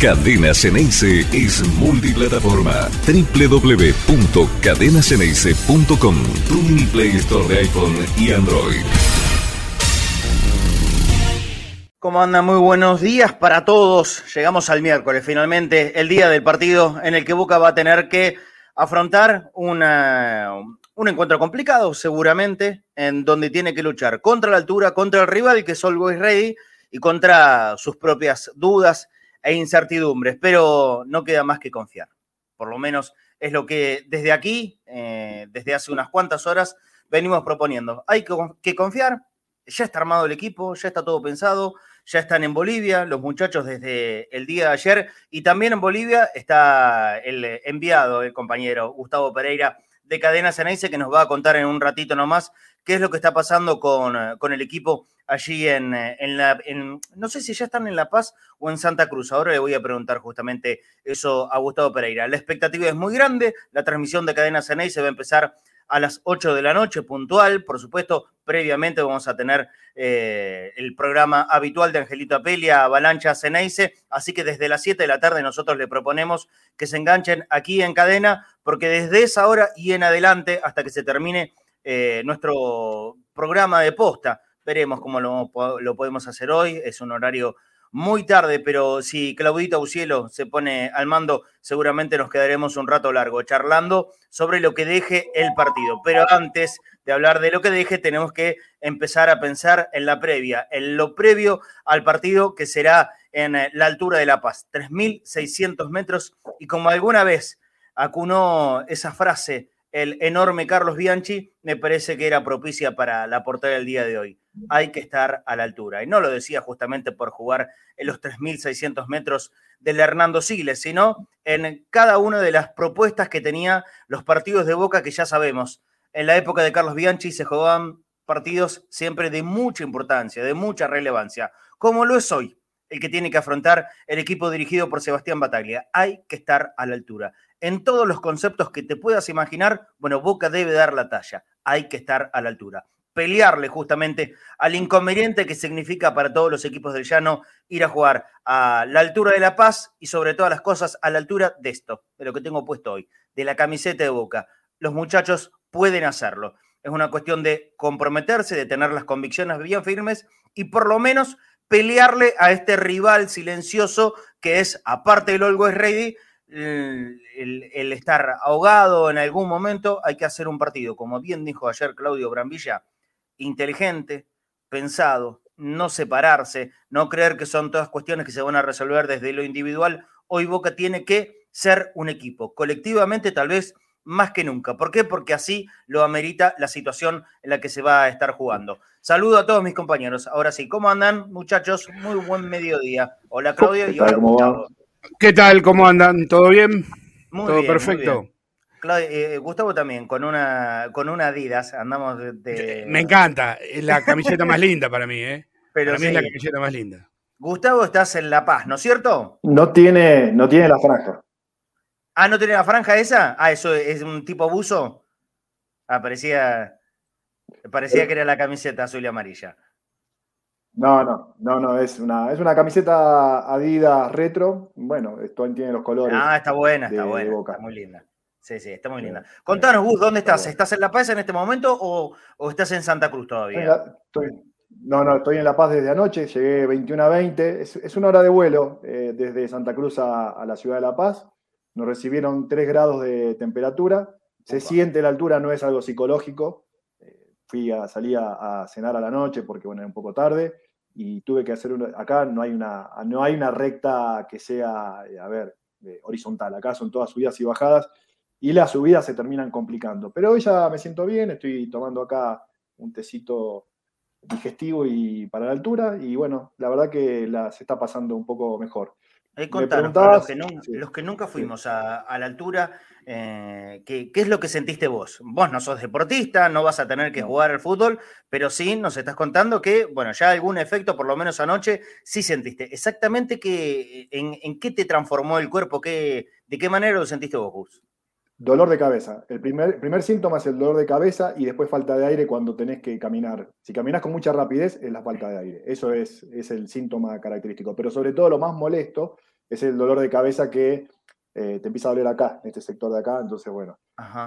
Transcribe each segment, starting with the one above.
Cadena Ceneice es multiplataforma. www.cadenaceneice.com Tu Play Store de iPhone y Android. ¿Cómo anda? Muy buenos días para todos. Llegamos al miércoles, finalmente, el día del partido en el que Boca va a tener que afrontar un encuentro complicado, seguramente, en donde tiene que luchar contra la altura, contra el rival, que es Always Ready, y contra sus propias dudas e incertidumbres, pero no queda más que confiar. Por lo menos es lo que desde aquí, eh, desde hace unas cuantas horas, venimos proponiendo. Hay que confiar, ya está armado el equipo, ya está todo pensado, ya están en Bolivia los muchachos desde el día de ayer y también en Bolivia está el enviado, el compañero Gustavo Pereira de Cadena Ceneice que nos va a contar en un ratito nomás qué es lo que está pasando con, con el equipo allí en, en la... no sé si ya están en La Paz o en Santa Cruz. Ahora le voy a preguntar justamente eso a Gustavo Pereira. La expectativa es muy grande. La transmisión de Cadena Ceneice va a empezar a las 8 de la noche, puntual. Por supuesto, previamente vamos a tener eh, el programa habitual de Angelito Apelia, Avalancha Ceneice. Así que desde las 7 de la tarde nosotros le proponemos que se enganchen aquí en cadena, porque desde esa hora y en adelante, hasta que se termine eh, nuestro programa de posta, veremos cómo lo, lo podemos hacer hoy. Es un horario muy tarde, pero si Claudita Ucielo se pone al mando, seguramente nos quedaremos un rato largo charlando sobre lo que deje el partido. Pero antes de hablar de lo que deje, tenemos que empezar a pensar en la previa, en lo previo al partido que será en eh, la altura de La Paz, 3.600 metros. Y como alguna vez acunó esa frase el enorme Carlos Bianchi, me parece que era propicia para la portada del día de hoy. Hay que estar a la altura. Y no lo decía justamente por jugar en los 3.600 metros del Hernando Siles, sino en cada una de las propuestas que tenía los partidos de Boca que ya sabemos. En la época de Carlos Bianchi se jugaban partidos siempre de mucha importancia, de mucha relevancia, como lo es hoy el que tiene que afrontar el equipo dirigido por Sebastián Bataglia. Hay que estar a la altura en todos los conceptos que te puedas imaginar, bueno, Boca debe dar la talla, hay que estar a la altura. Pelearle justamente al inconveniente que significa para todos los equipos del llano ir a jugar a la altura de La Paz y sobre todas las cosas a la altura de esto, de lo que tengo puesto hoy, de la camiseta de Boca. Los muchachos pueden hacerlo. Es una cuestión de comprometerse, de tener las convicciones bien firmes y por lo menos pelearle a este rival silencioso que es, aparte del Always Ready, el, estar ahogado en algún momento, hay que hacer un partido, como bien dijo ayer Claudio Brambilla, inteligente, pensado, no separarse, no creer que son todas cuestiones que se van a resolver desde lo individual. Hoy Boca tiene que ser un equipo, colectivamente tal vez más que nunca. ¿Por qué? Porque así lo amerita la situación en la que se va a estar jugando. Saludo a todos mis compañeros. Ahora sí, ¿cómo andan, muchachos? Muy buen mediodía. Hola, Claudio. Y hola, ¿Qué tal? ¿Cómo andan? ¿Todo bien? Muy Todo perfecto. Eh, Gustavo también, con una, con una Adidas, andamos de, Me encanta, es la camiseta más linda para mí, ¿eh? Pero para mí es la camiseta más linda. Gustavo, estás en La Paz, ¿no es cierto? No tiene, no tiene la franja. Ah, ¿no tiene la franja esa? Ah, ¿eso es un tipo abuso? Ah, parecía, parecía eh. que era la camiseta azul y amarilla. No, no, no, no, es una, es una camiseta Adidas retro. Bueno, esto tiene los colores. Ah, está buena, está buena. Está muy linda. Sí, sí, está muy linda. Contanos, Gus, ¿dónde estás? ¿Estás en La Paz en este momento o, estás en Santa Cruz todavía? no, no, estoy en La Paz desde anoche, llegué 21 a 20. Es, una hora de vuelo eh, desde Santa Cruz a, la ciudad de La Paz. Nos recibieron 3 grados de temperatura. Se siente la altura, no es algo psicológico. Eh, fui a, salí a, cenar a la noche porque bueno, era un poco tarde y tuve que hacer una, acá no hay una, no hay una recta que sea, eh, a ver, horizontal, acá son todas subidas y bajadas y las subidas se terminan complicando. Pero hoy ya me siento bien, estoy tomando acá un tecito digestivo y para la altura y bueno, la verdad que la, se está pasando un poco mejor. Ahí contanos, los, que los que nunca fuimos a, la altura, eh, ¿qué, es lo que sentiste vos? Vos no sos deportista, no vas a tener que jugar al fútbol, pero sí nos estás contando que, bueno, ya algún efecto, por lo menos anoche, sí sentiste. Exactamente qué, en, qué te transformó el cuerpo, qué, de qué manera lo sentiste vos, Gus. Dolor de cabeza. El primer, primer síntoma es el dolor de cabeza y después falta de aire cuando tenés que caminar. Si caminas con mucha rapidez, es la falta de aire. Eso es, es el síntoma característico. Pero sobre todo lo más molesto es el dolor de cabeza que eh, te empieza a doler acá, en este sector de acá, entonces bueno,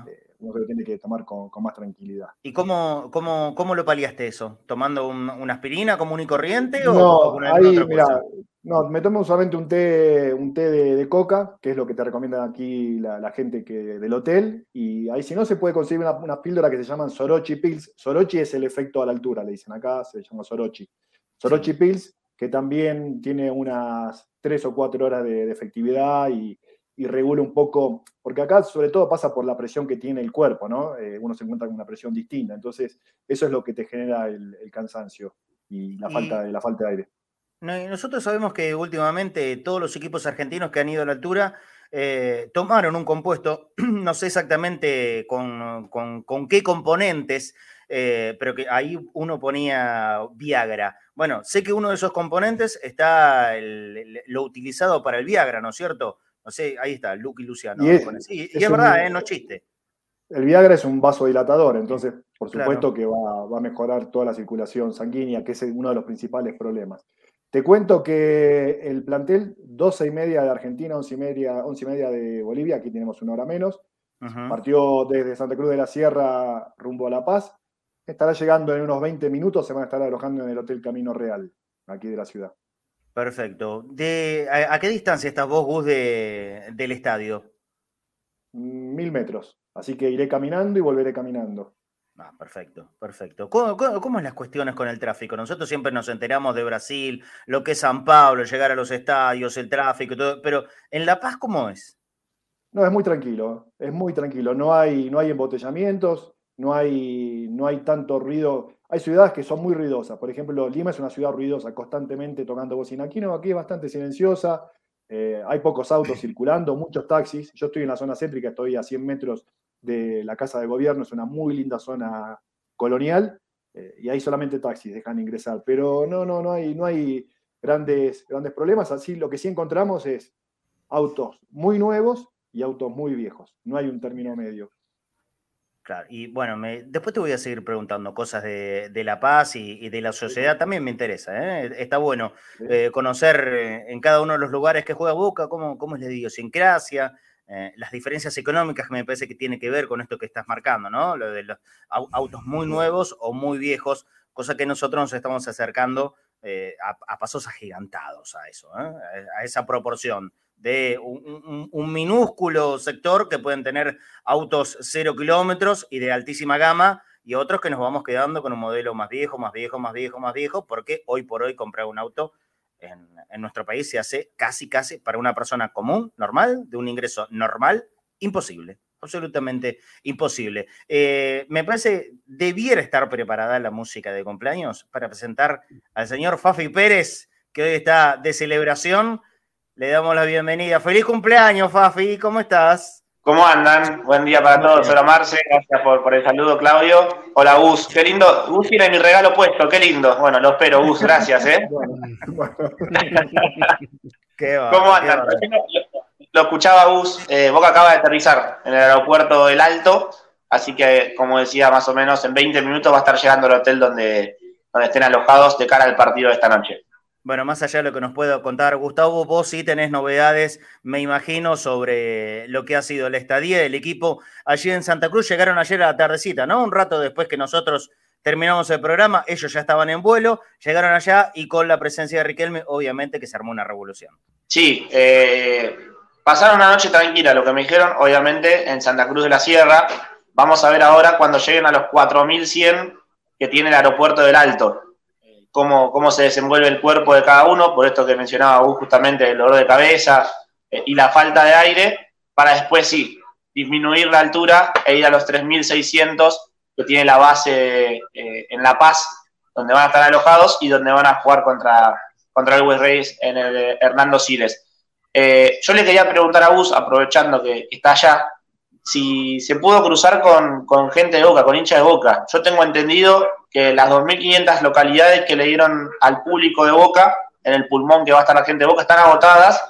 eh, uno se lo tiene que tomar con, más tranquilidad. ¿Y cómo, cómo, cómo lo paliaste eso? ¿Tomando una aspirina común y corriente? No, o ahí, mira, no, me tomo solamente un té, un té de, coca, que es lo que te recomiendan aquí la, gente que, del hotel, y ahí si no se puede conseguir una, píldora que se llaman Sorochi Pills. Sorochi es el efecto a la altura, le dicen acá, se llama Sorochi. Sorochi Pills, que también tiene unas tres o cuatro horas de efectividad y y regula un poco, porque acá sobre todo pasa por la presión que tiene el cuerpo, ¿no? Eh, uno se encuentra con una presión distinta, entonces eso es lo que te genera el, cansancio y la, falta, de, la falta de aire. nosotros sabemos que últimamente todos los equipos argentinos que han ido a la altura eh, tomaron un compuesto, no sé exactamente con, qué componentes, eh, pero que ahí uno ponía Viagra. Bueno, sé que uno de esos componentes está lo utilizado para el Viagra, ¿no es cierto? No sé, ahí está, Luke y Luciano. Y es, verdad, ¿eh? no chiste. El Viagra es un vasodilatador, entonces, por supuesto que va, a mejorar toda la circulación sanguínea, que es uno de los principales problemas. Te cuento que el plantel, 12 y media de Argentina, 11 y media, 11 y media de Bolivia, aquí tenemos una hora menos, partió desde Santa Cruz de la Sierra rumbo a La Paz, estará llegando en unos 20 minutos, se van a estar alojando en el Hotel Camino Real, aquí de la ciudad. Perfecto. De, a, qué distancia estás vos, Gus, del estadio? Mil metros. Así que iré caminando y volveré caminando. Ah, perfecto, perfecto. ¿Cómo, cómo, es las cuestiones con el tráfico? Nosotros siempre nos enteramos de Brasil, lo que es San Pablo, llegar a los estadios, el tráfico, todo, pero en La Paz, ¿cómo es? No, es muy tranquilo, es muy tranquilo. No hay, no hay embotellamientos, no hay, no hay tanto ruido. Hay ciudades que son muy ruidosas. Por ejemplo, Lima es una ciudad ruidosa, constantemente tocando bocina. Aquí no, aquí es bastante silenciosa. Eh, hay pocos autos circulando, muchos taxis. Yo estoy en la zona céntrica, estoy a 100 metros de la casa de gobierno, es una muy linda zona colonial. Eh, y hay solamente taxis, dejan ingresar. Pero no, no, no hay, no hay grandes, grandes problemas. Así lo que sí encontramos es autos muy nuevos y autos muy viejos. No hay un término medio y bueno, después te voy a seguir preguntando cosas de, La Paz y, de la sociedad, también me interesa, ¿eh? está bueno eh, conocer eh, en cada uno de los lugares que juega Boca, cómo, cómo es la idiosincrasia, las diferencias económicas que me parece que tiene que ver con esto que estás marcando, ¿no? Lo de los autos muy nuevos o muy viejos, cosa que nosotros nos estamos acercando a, pasos agigantados a eso, a esa proporción de un, minúsculo sector que pueden tener autos cero kilómetros y de altísima gama y otros que nos vamos quedando con un modelo más viejo, más viejo, más viejo, más viejo, porque hoy por hoy comprar un auto en, nuestro país se hace casi, casi para una persona común, normal, de un ingreso normal, imposible, absolutamente imposible. Eh, me parece, debiera estar preparada la música de cumpleaños para presentar al señor Fafi Pérez, que hoy está de celebración le damos la bienvenida. Feliz cumpleaños, Fafi, ¿cómo estás? ¿Cómo andan? Buen día para todos. Hola Marce, gracias por, el saludo, Claudio. Hola Gus, qué lindo. Gus tiene mi regalo puesto, qué lindo. Bueno, lo espero, Gus, gracias, ¿eh? ¿Cómo andan? Lo, escuchaba Gus, eh, Boca acaba de aterrizar en el aeropuerto del Alto, así que, como decía, más o menos en 20 minutos va a estar llegando al hotel donde, donde estén alojados de cara al partido de esta noche. Bueno, más allá de lo que nos pueda contar Gustavo, vos sí tenés novedades, me imagino, sobre lo que ha sido la estadía del equipo allí en Santa Cruz. Llegaron ayer a la tardecita, ¿no? Un rato después que nosotros terminamos el programa, ellos ya estaban en vuelo, llegaron allá y con la presencia de Riquelme, obviamente que se armó una revolución. Sí, eh, pasaron una noche tranquila, lo que me dijeron, obviamente, en Santa Cruz de la Sierra. Vamos a ver ahora cuando lleguen a los 4100 que tiene el aeropuerto del Alto cómo, cómo se desenvuelve el cuerpo de cada uno, por esto que mencionaba vos justamente el dolor de cabeza eh, y la falta de aire, para después sí, disminuir la altura e ir a los 3.600 que tiene la base eh, en La Paz, donde van a estar alojados y donde van a jugar contra, contra el West Reyes en el eh, Hernando Siles. yo le quería preguntar a Gus, aprovechando que está allá, si se pudo cruzar con, con gente de Boca, con hincha de Boca. Yo tengo entendido que las 2.500 localidades que le dieron al público de Boca, en el pulmón que va a estar la gente de Boca, están agotadas.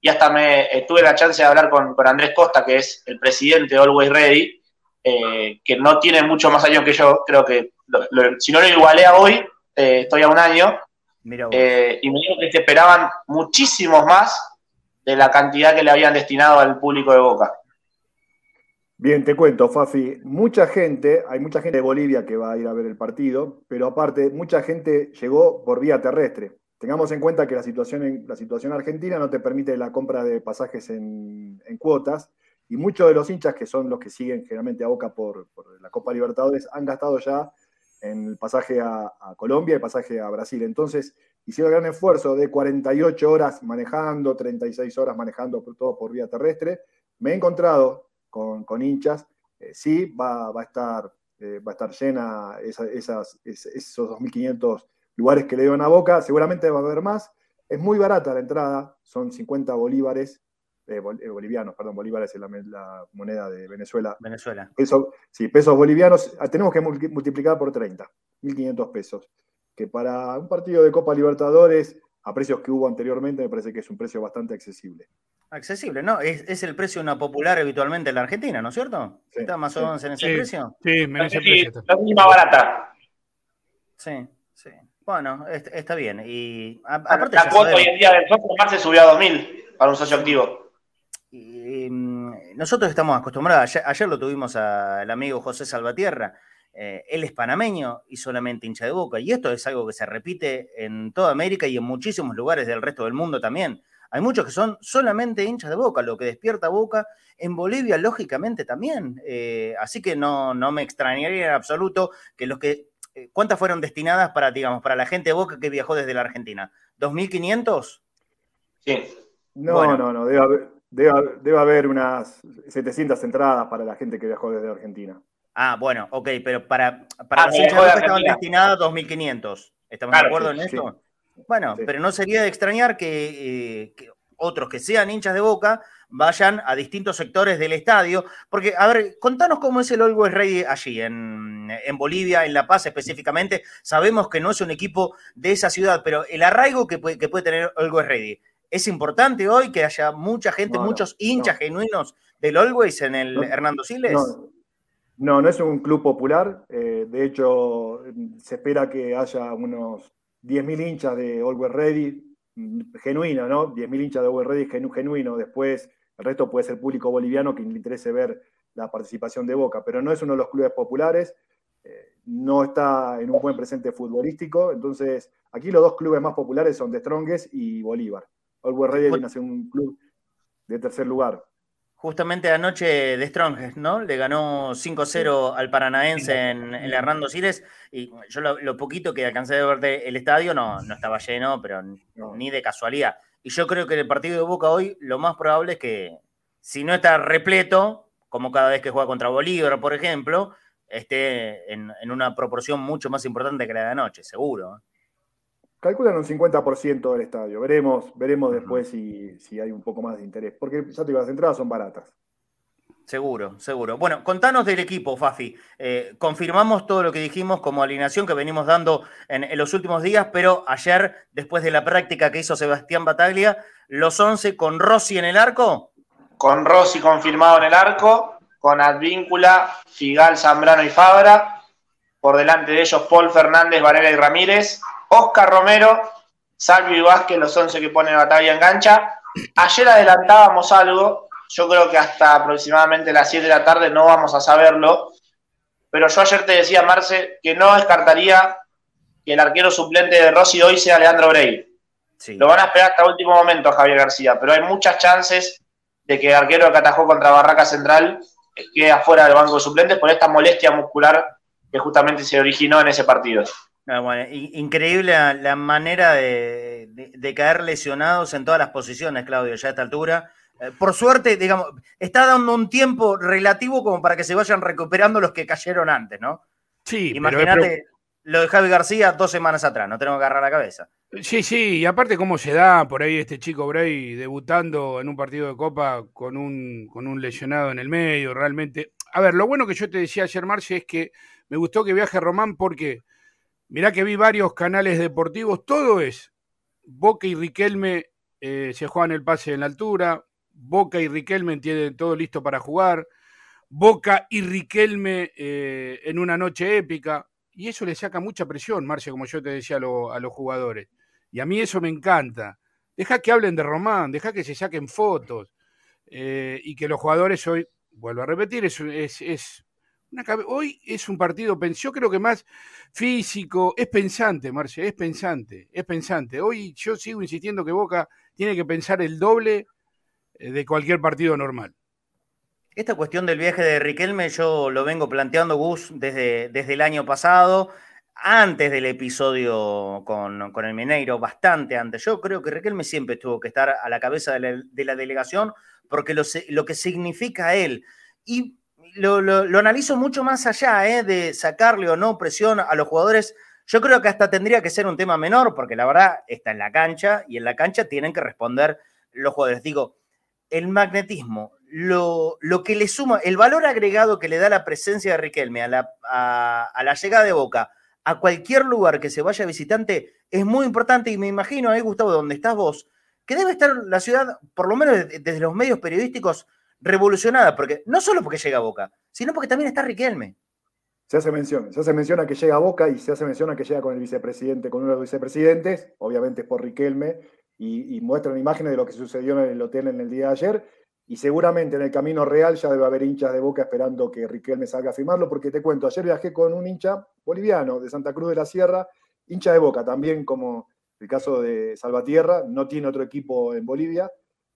Y hasta me tuve la chance de hablar con, Andrés Costa, que es el presidente de Always Ready, eh, que no tiene mucho más años que yo. Creo que si no lo igualé a hoy, eh, estoy a un año. Eh, y me dijo que se esperaban muchísimos más de la cantidad que le habían destinado al público de Boca. Bien, te cuento, Fafi. Mucha gente, hay mucha gente de Bolivia que va a ir a ver el partido, pero aparte, mucha gente llegó por vía terrestre. Tengamos en cuenta que la situación, en, la situación argentina no te permite la compra de pasajes en, cuotas, y muchos de los hinchas, que son los que siguen generalmente a Boca por, la Copa Libertadores, han gastado ya en el pasaje a, Colombia y el pasaje a Brasil. Entonces, hicieron gran esfuerzo de 48 horas manejando, 36 horas manejando todo por vía terrestre. Me he encontrado con, hinchas, eh, sí va, a estar, eh, va a estar llena esas, esos 2.500 lugares que le dieron a Boca, seguramente va a haber más. Es muy barata la entrada, son 50 bolívares, eh, bolivianos, perdón, bolívares es la, moneda de Venezuela. Venezuela. sí, pesos bolivianos, ah, tenemos que multiplicar por 30, 1.500 pesos, que para un partido de Copa Libertadores, a precios que hubo anteriormente, me parece que es un precio bastante accesible. Accesible, ¿no? Es, el precio de una popular habitualmente en la Argentina, ¿no es cierto? ¿Está más o menos en ese precio? Sí, en ese precio. La misma barata. Sí, sí. Bueno, está bien. Y aparte la cuota hoy en día del socio más se subió a 2.000 para un socio activo. Mm, nosotros estamos acostumbrados, ayer, lo tuvimos al amigo José Salvatierra, eh, él es panameño y solamente hincha de boca. Y esto es algo que se repite en toda América y en muchísimos lugares del resto del mundo también. Hay muchos que son solamente hinchas de Boca, lo que despierta Boca en Bolivia, lógicamente también. Eh, así que no, no me extrañaría en absoluto que los que. Eh, ¿Cuántas fueron destinadas para, digamos, para la gente de Boca que viajó desde la Argentina? ¿2.500? Sí. No, no, no. Debe haber, unas 700 entradas para la gente que viajó desde Argentina. Ah, bueno, ok, pero para, para ah, los hinchas de Boca estaban destinadas 2.500. ¿Estamos de acuerdo en esto? Bueno, pero no sería de extrañar eh, que, otros que sean hinchas de boca vayan a distintos sectores del estadio. Porque, a ver, contanos cómo es el Always Ready allí, en, Bolivia, en La Paz específicamente. Sabemos que no es un equipo de esa ciudad, pero el arraigo que puede, que puede tener Always Ready. ¿Es importante hoy que haya mucha gente, muchos hinchas genuinos del Always en el Hernando Siles? No, no, es un club popular. Eh, de hecho, se espera que haya unos 10.000 hinchas de Always Ready, genuino, ¿no? 10.000 hinchas de Always Ready genuino. Después, el resto puede ser público boliviano que le interese ver la participación de Boca, pero no es uno de los clubes populares, eh, no está en un buen presente futbolístico. Entonces, aquí los dos clubes más populares son The Strongest y Bolívar. Always Ready viene a ser un club de tercer lugar. Justamente anoche de Strong, ¿no? Le ganó 5-0 al Paranaense en, el Hernando Siles. Y yo lo, poquito que alcancé de ver el estadio no, no estaba lleno, pero ni de casualidad. Y yo creo que el partido de Boca hoy lo más probable es que, si no está repleto, como cada vez que juega contra Bolívar, por ejemplo, esté en, una proporción mucho más importante que la de anoche, seguro. Calculan un 50% del estadio. Veremos, veremos después si, hay un poco más de interés. Porque ya te digo, las entradas son baratas. Seguro, seguro. Bueno, contanos del equipo, Fafi. Eh, confirmamos todo lo que dijimos como alineación que venimos dando en, los últimos días, pero ayer, después de la práctica que hizo Sebastián Bataglia, los 11 con Rossi en el arco. Con Rossi confirmado en el arco, con Advíncula, Figal, Zambrano y Fabra. Por delante de ellos, Paul Fernández, Varela y Ramírez. Oscar Romero, Salvio y Vázquez, los 11 que pone Batalla en cancha. Ayer adelantábamos algo, yo creo que hasta aproximadamente las 7 de la tarde no vamos a saberlo, pero yo ayer te decía, Marce, que no descartaría que el arquero suplente de Rossi hoy sea Leandro Brey. Lo van a esperar hasta último momento a Javier García, pero hay muchas chances de que el arquero que atajó contra Barraca Central quede afuera del banco de suplentes por esta molestia muscular que justamente se originó en ese partido. Ah, increíble la, manera de, caer lesionados en todas las posiciones, Claudio, ya a esta altura. Eh, por suerte, digamos, está dando un tiempo relativo como para que se vayan recuperando los que cayeron antes, ¿no? Sí, Imagínate lo de Javi García dos semanas atrás, no tenemos que agarrar la cabeza. Sí, sí, y aparte cómo se da por ahí este chico Bray debutando en un partido de Copa con un, con un lesionado en el medio, realmente. A ver, lo bueno que yo te decía ayer, Marce, es que me gustó que viaje Román porque Mirá que vi varios canales deportivos, todo es Boca y Riquelme eh, se juegan el pase en la altura, Boca y Riquelme tienen todo listo para jugar, Boca y Riquelme eh, en una noche épica, y eso le saca mucha presión, Marcia, como yo te decía a, los jugadores. Y a mí eso me encanta. Deja que hablen de Román, deja que se saquen fotos eh, y que los jugadores hoy, vuelvo a repetir, es, es, hoy es un partido, yo creo que más físico, es pensante, Marcia, es pensante, es pensante. Hoy yo sigo insistiendo que Boca tiene que pensar el doble eh, de cualquier partido normal. Esta cuestión del viaje de Riquelme yo lo vengo planteando, Gus, desde, desde el año pasado, antes del episodio con, el Mineiro, bastante antes. Yo creo que Riquelme siempre tuvo que estar a la cabeza de la, delegación porque lo, lo, que significa él. Y lo, analizo mucho más allá ¿eh? de sacarle o no presión a los jugadores. Yo creo que hasta tendría que ser un tema menor, porque la verdad está en la cancha y en la cancha tienen que responder los jugadores. Digo, el magnetismo, lo, que le suma, el valor agregado que le da la presencia de Riquelme a la, a, la llegada de Boca a cualquier lugar que se vaya visitante es muy importante y me imagino ahí, Gustavo, donde estás vos, que debe estar la ciudad, por lo menos desde los medios periodísticos, revolucionada, porque no solo porque llega a Boca, sino porque también está Riquelme. Se hace mención, se hace mención a que llega a Boca y se hace mención a que llega con el vicepresidente, con uno de los vicepresidentes, obviamente es por Riquelme, y, muestran imágenes de lo que sucedió en el hotel en el día de ayer. Y seguramente en el camino real ya debe haber hinchas de boca esperando que Riquelme salga a firmarlo, porque te cuento, ayer viajé con un hincha boliviano de Santa Cruz de la Sierra, hincha de boca, también como el caso de Salvatierra, no tiene otro equipo en Bolivia.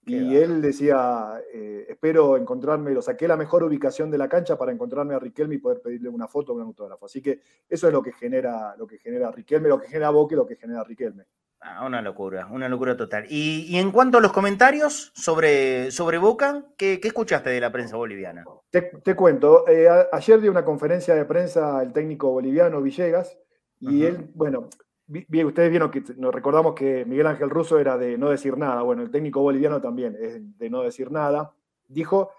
Y él decía, eh, espero encontrarme, lo saqué la mejor ubicación de la cancha para encontrarme a Riquelme y poder pedirle una foto o un autógrafo. Así que eso es lo que genera, lo que genera Riquelme, lo que genera Boca y lo que genera Riquelme. Ah, una locura, una locura total. Y, en cuanto a los comentarios sobre, sobre Boca, ¿qué, escuchaste de la prensa boliviana? Te, cuento, eh, ayer dio una conferencia de prensa el técnico boliviano Villegas y él, bueno, ustedes vieron que nos recordamos que Miguel Ángel Russo era de no decir nada, bueno, el técnico boliviano también es de no decir nada. Dijo,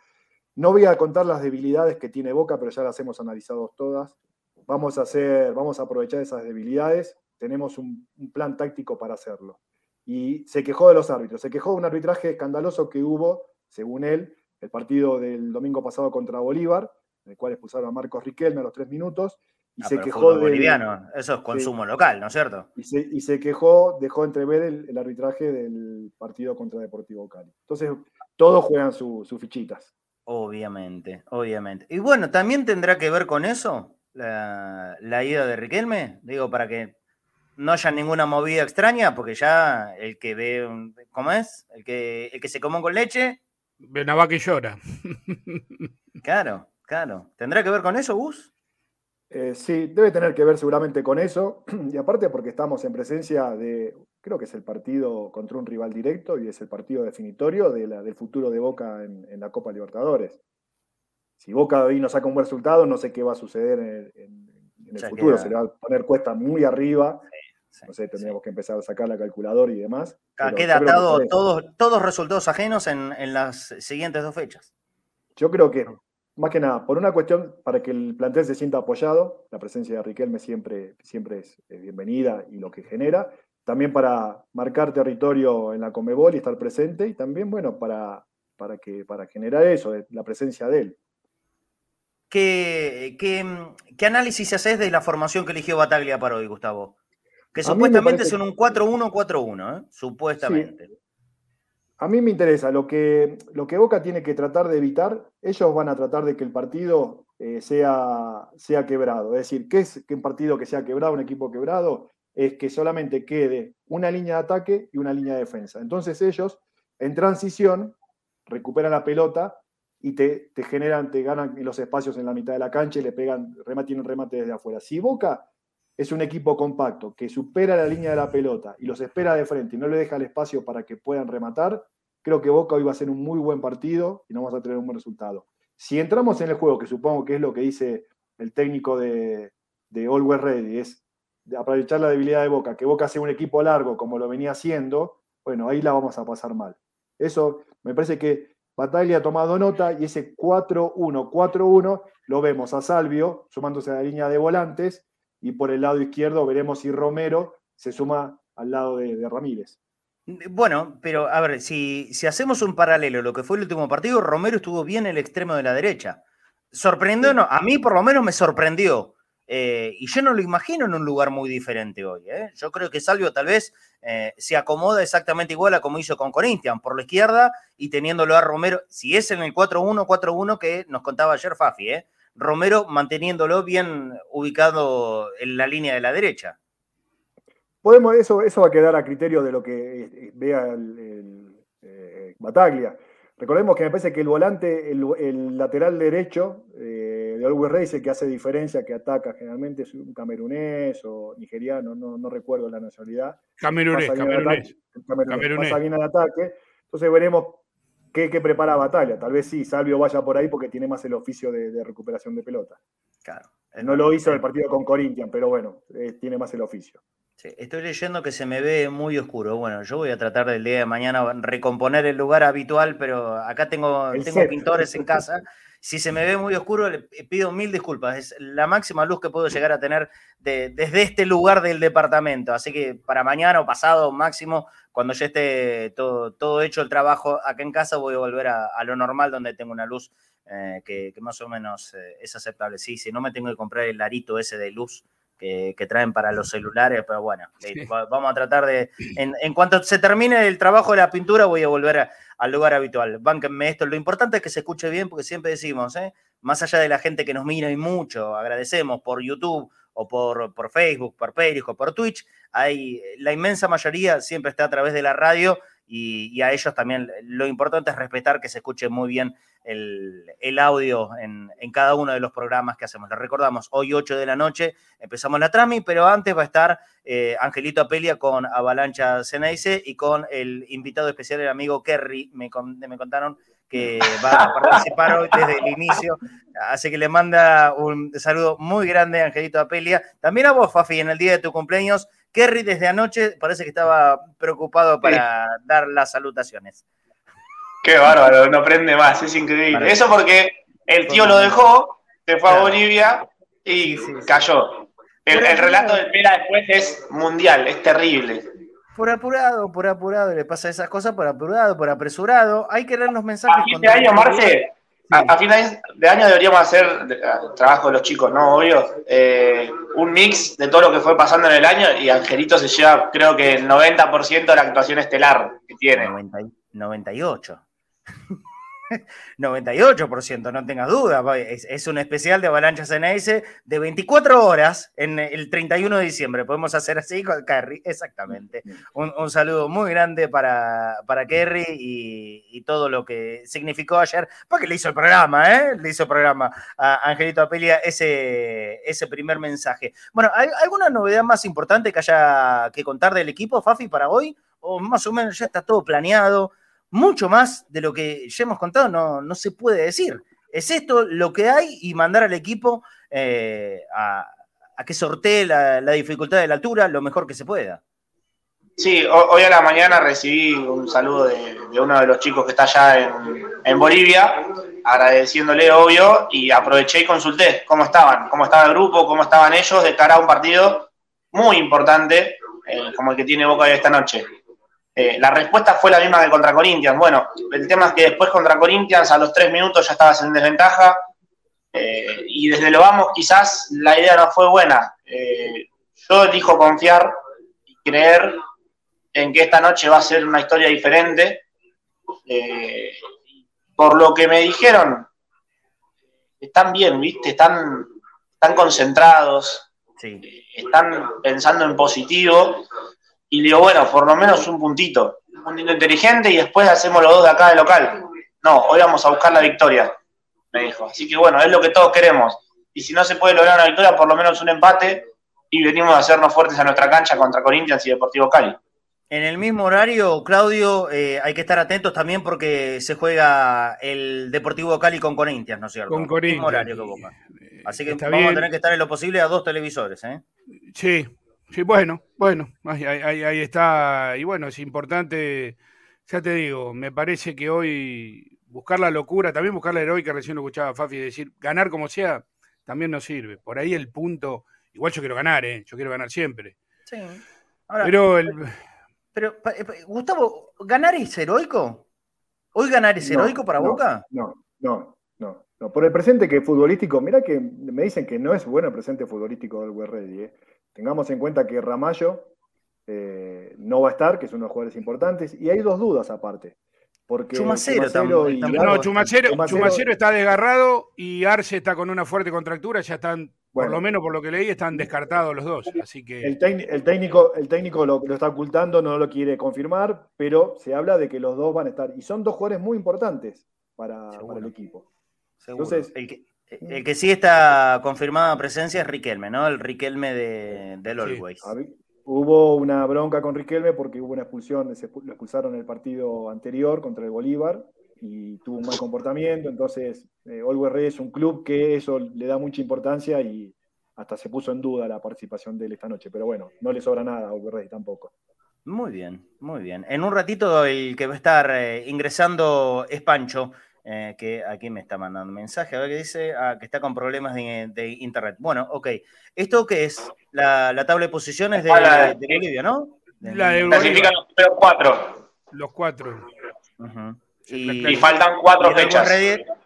no voy a contar las debilidades que tiene Boca, pero ya las hemos analizado todas. Vamos a hacer, vamos a aprovechar esas debilidades tenemos un, plan táctico para hacerlo. Y se quejó de los árbitros, se quejó de un arbitraje escandaloso que hubo, según él, el partido del domingo pasado contra Bolívar, en el cual expulsaron a Marcos Riquelme a los tres minutos, y ah, se quejó de. Boliviano, eso es consumo local, ¿no es cierto? Y se, quejó, dejó entrever el, arbitraje del partido contra Deportivo Cali. Entonces, todos juegan sus fichitas. Obviamente, obviamente. Y bueno, también tendrá que ver con eso la, la ida de Riquelme, digo, para que no haya ninguna movida extraña, porque ya el que ve, ¿cómo es? El que, el que se come con leche. Ve una vaca y llora. Claro, claro. ¿Tendrá que ver con eso, Gus? Eh, sí, debe tener que ver seguramente con eso. Y aparte porque estamos en presencia de, creo que es el partido contra un rival directo y es el partido definitorio de la, del futuro de Boca en, la Copa Libertadores. Si Boca hoy no saca un buen resultado, no sé qué va a suceder en, el futuro. Se le va a poner cuesta muy arriba no sé, tendríamos que empezar a sacar la calculadora y demás. queda atado todos, todos resultados ajenos en, las siguientes dos fechas. Yo creo que, más que nada, por una cuestión para que el plantel se sienta apoyado, la presencia de Riquelme siempre, siempre es bienvenida y lo que genera. También para marcar territorio en la Comebol y estar presente, y también, bueno, para, para, que, para generar eso, la presencia de él. ¿Qué, qué, análisis haces de la formación que eligió Bataglia para hoy, Gustavo? Que supuestamente son un 4-1-4-1, ¿eh? supuestamente. A mí me interesa, lo que, lo que Boca tiene que tratar de evitar, ellos van a tratar de que el partido eh, sea, sea quebrado. Es decir, ¿qué es que un partido que sea quebrado, un equipo quebrado? Es que solamente quede una línea de ataque y una línea de defensa. Entonces ellos, en transición, recuperan la pelota y te, te generan, te ganan los espacios en la mitad de la cancha y le pegan, tienen remate desde afuera. Si Boca es un equipo compacto que supera la línea de la pelota y los espera de frente y no le deja el espacio para que puedan rematar, creo que Boca hoy va a ser un muy buen partido y no vamos a tener un buen resultado. Si entramos en el juego, que supongo que es lo que dice el técnico de, de Always Ready, es aprovechar la debilidad de Boca, que Boca sea un equipo largo como lo venía haciendo, bueno, ahí la vamos a pasar mal. Eso me parece que Bataglia ha tomado nota y ese 4-1, 4-1 lo vemos a Salvio sumándose a la línea de volantes y por el lado izquierdo veremos si Romero se suma al lado de, Ramírez. Bueno, pero a ver, si, si, hacemos un paralelo, lo que fue el último partido, Romero estuvo bien en el extremo de la derecha. Sorprendió, no, a mí por lo menos me sorprendió eh, y yo no lo imagino en un lugar muy diferente hoy. ¿eh? Yo creo que Salvio tal vez eh, se acomoda exactamente igual a como hizo con Corinthians, por la izquierda y teniéndolo a Romero, si es en el 4-1, 4-1 que nos contaba ayer Fafi, Romero manteniéndolo bien ubicado en la línea de la derecha. Podemos, eso, eso va a quedar a criterio de lo que vea el, Bataglia. Recordemos que me parece que el volante, el, lateral derecho, de Always Race que hace diferencia, que ataca generalmente es un camerunés o nigeriano, no, recuerdo la nacionalidad. Camerunés, camerunés. Pasa bien al ataque. Entonces veremos qué, qué, prepara Batalla. Tal vez sí, Salvio vaya por ahí porque tiene más el oficio de, recuperación de pelota. Claro. No lo hizo en el partido con Corinthians, pero bueno, eh, tiene más el oficio. Sí, estoy leyendo que se me ve muy oscuro. Bueno, yo voy a tratar del día de mañana recomponer el lugar habitual, pero acá tengo, tengo pintores en casa si se me ve muy oscuro, le pido mil disculpas. Es la máxima luz que puedo llegar a tener desde este lugar del departamento. Así que para mañana o pasado máximo, cuando ya esté todo, todo hecho el trabajo acá en casa, voy a volver a, lo normal donde tengo una luz eh, que, más o menos eh, es aceptable. Sí, si no me tengo que comprar el arito ese de luz que, traen para los celulares, pero bueno, vamos a tratar de, en, cuanto se termine el trabajo de la pintura, voy a volver al lugar habitual. Bánquenme esto, lo importante es que se escuche bien, porque siempre decimos, ¿eh? más allá de la gente que nos mira y mucho, agradecemos por YouTube o por, por Facebook, por Periscope, por Twitch, hay, la inmensa mayoría siempre está a través de la radio y, a ellos también lo importante es respetar que se escuche muy bien el, audio en, cada uno de los programas que hacemos. Les recordamos, hoy 8 de la noche empezamos la trami, pero antes va a estar eh, Angelito Apelia con Avalancha Ceneice y con el invitado especial, el amigo Kerry, me, me contaron que va a participar hoy desde el inicio. Así que le manda un saludo muy grande, Angelito Apelia. También a vos, Fafi, en el día de tu cumpleaños Kerry desde anoche parece que estaba preocupado para dar las salutaciones. Qué bárbaro, no prende más, es increíble. Eso porque el tío lo dejó, se fue a Bolivia y cayó. El, relato de Pera después es mundial, es terrible. Por apurado, por apurado, le pasa esas cosas por apurado, por apresurado. Hay que leer los mensajes. A fin de año, Marce, a, final de año deberíamos hacer trabajo de los chicos, ¿no? Obvio. Eh, un mix de todo lo que fue pasando en el año y Angelito se lleva, creo que el 90% de la actuación estelar que tiene. 98. 98%, no tengas duda. Es, un especial de Avalancha CNS de 24 horas en el 31 de diciembre. Podemos hacer así con Kerry, exactamente. Un, saludo muy grande para, para Kerry y, todo lo que significó ayer, porque le hizo el programa, ¿eh? Le hizo el programa a Angelito Apelia ese, ese primer mensaje. Bueno, ¿hay alguna novedad más importante que haya que contar del equipo, Fafi, para hoy? O más o menos ya está todo planeado mucho más de lo que ya hemos contado no, no se puede decir. Es esto lo que hay y mandar al equipo eh, a, que sortee la, dificultad de la altura lo mejor que se pueda. Sí, hoy a la mañana recibí un saludo de, uno de los chicos que está allá en, en, Bolivia, agradeciéndole, obvio, y aproveché y consulté cómo estaban, cómo estaba el grupo, cómo estaban ellos de cara a un partido muy importante, eh, como el que tiene Boca hoy esta noche. Eh, la respuesta fue la misma que contra Corinthians. Bueno, el tema es que después contra Corinthians a los tres minutos ya estabas en desventaja eh, y desde lo vamos quizás la idea no fue buena. Eh, yo elijo confiar y creer en que esta noche va a ser una historia diferente. por lo que me dijeron, están bien, ¿viste? Están, están concentrados, están pensando en positivo y digo, bueno, por lo menos un puntito, un puntito inteligente y después hacemos los dos de acá de local. No, hoy vamos a buscar la victoria, me dijo. Así que bueno, es lo que todos queremos. Y si no se puede lograr una victoria, por lo menos un empate y venimos a hacernos fuertes a nuestra cancha contra Corinthians y Deportivo Cali. En el mismo horario, Claudio, eh, hay que estar atentos también porque se juega el Deportivo Cali con Corinthians, ¿no es cierto? Con Corinthians. mismo horario que Boca. Así que vamos a tener que estar en lo posible a dos televisores, ¿eh? Sí, Sí, bueno, bueno, ahí, está. Y bueno, es importante, ya te digo, me parece que hoy buscar la locura, también buscar la heroica, recién lo escuchaba Fafi decir, ganar como sea, también nos sirve. Por ahí el punto, igual yo quiero ganar, ¿eh? yo quiero ganar siempre. Sí. pero, el... pero, Gustavo, ¿ganar es heroico? ¿Hoy ganar es heroico para Boca? No, no, no. No, por el presente que futbolístico, mira que me dicen que no es bueno el presente futbolístico del Ready. ¿eh? Tengamos en cuenta que Ramallo eh, no va a estar, que es uno de los jugadores importantes, y hay dos dudas aparte. Porque Chumacero, también, No, Chumacero, está desgarrado y Arce está con una fuerte contractura, ya están, por lo menos por lo que leí, están descartados los dos. Así que... el, técnico, el técnico lo, está ocultando, no lo quiere confirmar, pero se habla de que los dos van a estar. Y son dos jugadores muy importantes para el equipo. Entonces, el que, sí está confirmada presencia es Riquelme, ¿no? El Riquelme de, del Always. Hubo una bronca con Riquelme porque hubo una expulsión, lo expulsaron en el partido anterior contra el Bolívar y tuvo un mal comportamiento. Entonces, eh, Always es un club que eso le da mucha importancia y hasta se puso en duda la participación de él esta noche. Pero bueno, no le sobra nada a Always tampoco. Muy bien, muy bien. En un ratito el que va a estar eh, ingresando es Pancho. Eh, que aquí me está mandando un mensaje, a ver qué dice, ah, que está con problemas de, internet. Bueno, ok. ¿Esto qué es? La, tabla de posiciones de, Bolivia, ¿no? La de Clasifican los cuatro. Los cuatro. y, faltan cuatro fechas.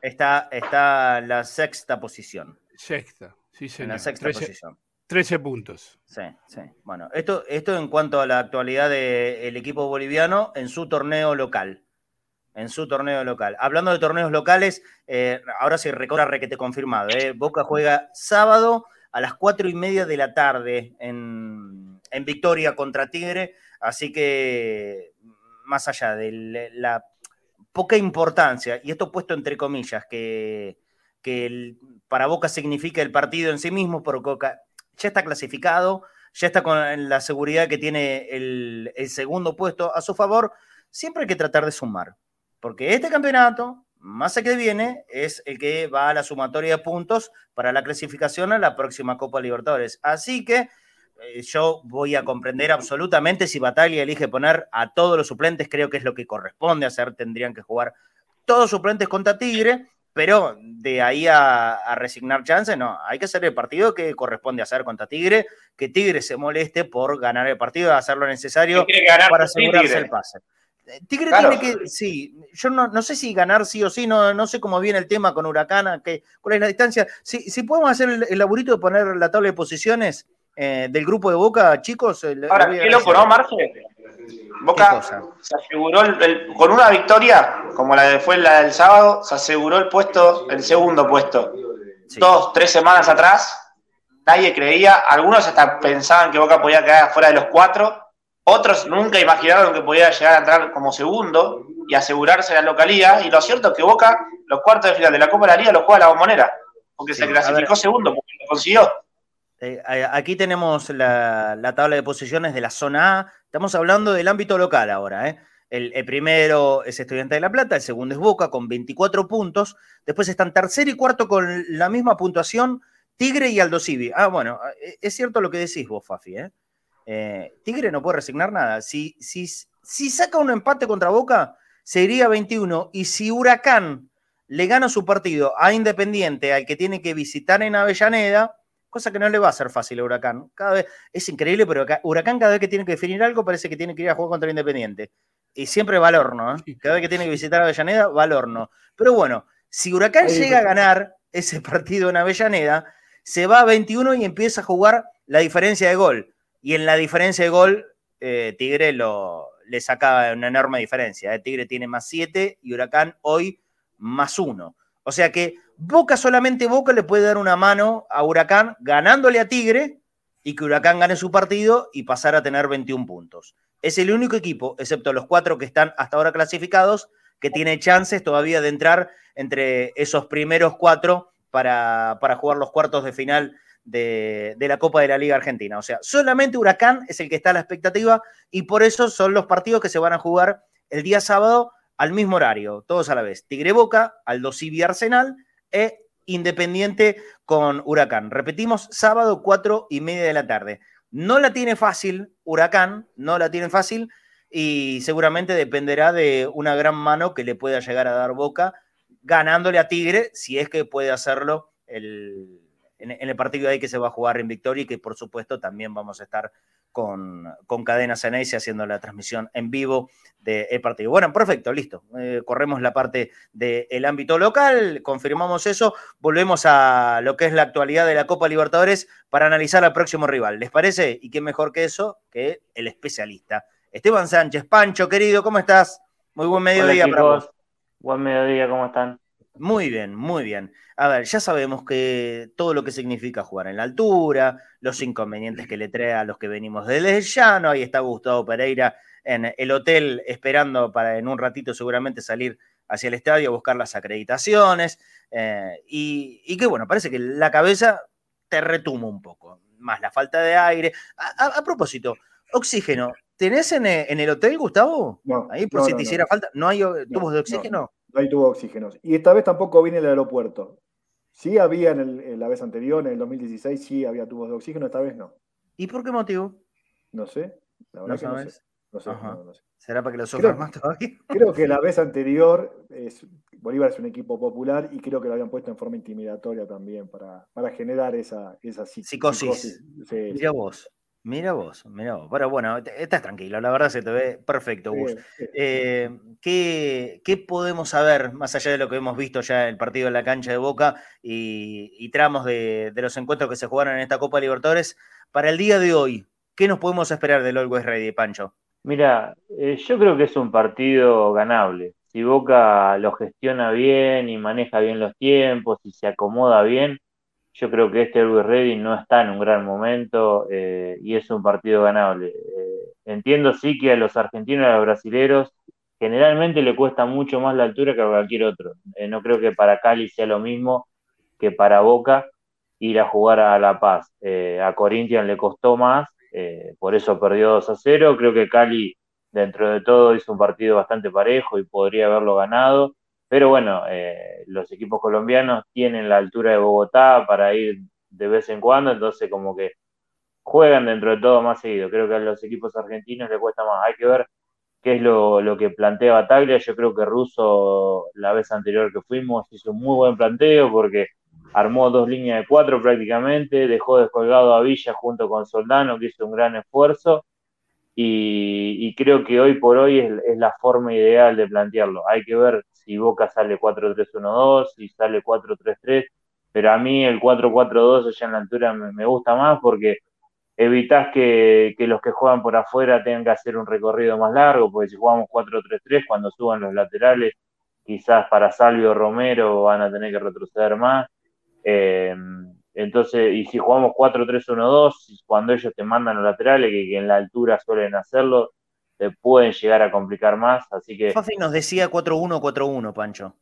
está, está la sexta posición. Sexta, sí, señor. En la sexta posición. 13 puntos. Sí, sí. Bueno, esto, esto en cuanto a la actualidad del equipo boliviano en su torneo local en su torneo local. Hablando de torneos locales, eh, ahora se recorre requete confirmado. Eh. Boca juega sábado a las cuatro y media de la tarde en, Victoria contra Tigre, así que más allá de la poca importancia, y esto puesto entre comillas, que, para Boca significa el partido en sí mismo, porque Boca ya está clasificado, ya está con la seguridad que tiene el segundo puesto a su favor, siempre hay que tratar de sumar porque este campeonato, más que viene, es el que va a la sumatoria de puntos para la clasificación a la próxima Copa Libertadores. Así que eh, yo voy a comprender absolutamente si Batalla elige poner a todos los suplentes, creo que es lo que corresponde hacer, tendrían que jugar todos suplentes contra Tigre, pero de ahí a, resignar chance, no, hay que hacer el partido que corresponde hacer contra Tigre, que Tigre se moleste por ganar el partido, y hacer lo necesario para asegurarse el pase. Tigre tiene que, sí, yo no, sé si ganar sí o sí, no, no sé cómo viene el tema con Huracán, que, cuál es la distancia. Si, si podemos hacer el, laburito de poner la tabla de posiciones eh, del grupo de Boca, chicos. Ahora, qué loco, ¿no, Marce? Boca se aseguró, con una victoria, como la de fue la del sábado, se aseguró el puesto, el segundo puesto. Dos, tres semanas atrás, nadie creía, algunos hasta pensaban que Boca podía quedar fuera de los cuatro otros nunca imaginaron que podía llegar a entrar como segundo y asegurarse la localía. Y lo cierto es que Boca, los cuartos de final de la Copa de la Liga, los juega a la bombonera. Porque se clasificó segundo, porque lo consiguió. Eh, aquí tenemos la, tabla de posiciones de la zona A. Estamos hablando del ámbito local ahora. ¿eh? El, primero es Estudiante de La Plata, el segundo es Boca con 24 puntos. Después están tercero y cuarto con la misma puntuación Tigre y Aldo Civi. Ah, bueno, eh, es cierto lo que decís vos, Fafi. ¿eh? Eh, Tigre no puede resignar nada. Si, si, si saca un empate contra Boca, sería 21. Y si Huracán le gana su partido a Independiente, al que tiene que visitar en Avellaneda, cosa que no le va a ser fácil a Huracán. Cada vez, es increíble, pero Huracán cada vez que tiene que definir algo parece que tiene que ir a jugar contra Independiente. Y siempre va al horno, ¿eh? Cada vez que tiene que visitar Avellaneda, va al horno. Pero bueno, si Huracán llega a ganar ese partido en Avellaneda, se va a 21 y empieza a jugar la diferencia de gol. Y en la diferencia de gol, eh, Tigre lo, le saca una enorme diferencia. ¿eh? Tigre tiene más 7 y Huracán hoy más 1. O sea que Boca, solamente Boca le puede dar una mano a Huracán ganándole a Tigre y que Huracán gane su partido y pasar a tener 21 puntos. Es el único equipo, excepto los cuatro que están hasta ahora clasificados, que tiene chances todavía de entrar entre esos primeros cuatro para, para jugar los cuartos de final de, la Copa de la Liga Argentina. O sea, solamente Huracán es el que está a la expectativa y por eso son los partidos que se van a jugar el día sábado al mismo horario, todos a la vez. Tigre Boca, Aldo Civi Arsenal e Independiente con Huracán. Repetimos, sábado cuatro y media de la tarde. No la tiene fácil Huracán, no la tiene fácil y seguramente dependerá de una gran mano que le pueda llegar a dar Boca ganándole a Tigre, si es que puede hacerlo el, en, el partido ahí que se va a jugar en Victoria y que por supuesto también vamos a estar con, con Cadena Ceneice haciendo la transmisión en vivo del partido. Bueno, perfecto, listo. Eh, corremos la parte del ámbito local, confirmamos eso, volvemos a lo que es la actualidad de la Copa Libertadores para analizar al próximo rival. ¿Les parece? ¿Y qué mejor que eso? Que el especialista. Esteban Sánchez, Pancho, querido, ¿cómo estás? Muy buen mediodía para vos. Buen mediodía, ¿cómo están? Muy bien, muy bien. A ver, ya sabemos que todo lo que significa jugar en la altura, los inconvenientes que le trae a los que venimos del llano, ahí está Gustavo Pereira en el hotel esperando para en un ratito seguramente salir hacia el estadio a buscar las acreditaciones. Eh, y, que bueno, parece que la cabeza te retuma un poco, más la falta de aire. A, propósito, oxígeno, ¿tenés en, el hotel, Gustavo? No. Ahí por si te hiciera falta. ¿No hay tubos de oxígeno? No hay tubo de oxígeno. Y esta vez tampoco viene el aeropuerto. Sí había en, la vez anterior, en el 2016, sí había tubos de oxígeno, esta vez no. ¿Y por qué motivo? No sé. La verdad ¿No que no sé. ¿Será para que lo sufran más todavía? Creo que la vez anterior, es, Bolívar es un equipo popular y creo que lo habían puesto en forma intimidatoria también para, para generar esa, esa psicosis. psicosis. vos. Mira vos, mira vos. Pero bueno, estás tranquilo, la verdad se te ve perfecto, Gus. Eh, ¿qué, podemos saber, más allá de lo que hemos visto ya en el partido en la cancha de Boca y, tramos de, los encuentros que se jugaron en esta Copa Libertadores, para el día de hoy, ¿qué nos podemos esperar del Always Ready, Pancho? Mira, eh, yo creo que es un partido ganable. Si Boca lo gestiona bien y maneja bien los tiempos y se acomoda bien, yo creo que este Luis Ready no está en un gran momento eh, y es un partido ganable. Eh, entiendo sí que a los argentinos y a los brasileros generalmente le cuesta mucho más la altura que a cualquier otro. Eh, no creo que para Cali sea lo mismo que para Boca ir a jugar a La Paz. a Corinthians le costó más, por eso perdió 2 a 0. Creo que Cali, dentro de todo, hizo un partido bastante parejo y podría haberlo ganado. Pero bueno, eh, los equipos colombianos tienen la altura de Bogotá para ir de vez en cuando, entonces como que juegan dentro de todo más seguido. Creo que a los equipos argentinos les cuesta más. Hay que ver qué es lo, que plantea Bataglia. Yo creo que Russo, la vez anterior que fuimos, hizo un muy buen planteo porque armó dos líneas de cuatro prácticamente, dejó descolgado a Villa junto con Soldano, que hizo un gran esfuerzo. Y, creo que hoy por hoy es, la forma ideal de plantearlo. Hay que ver si Boca sale 4-3-1-2, si sale 4-3-3, pero a mí el 4-4-2 allá en la altura me, gusta más porque evitas que, los que juegan por afuera tengan que hacer un recorrido más largo, porque si jugamos 4-3-3, cuando suban los laterales, quizás para Salvio Romero van a tener que retroceder más. Eh, entonces, y si jugamos 4-3-1-2, cuando ellos te mandan los laterales, que en la altura suelen hacerlo, te pueden llegar a complicar más, así que... Fafi nos decía 4-1-4-1, Pancho.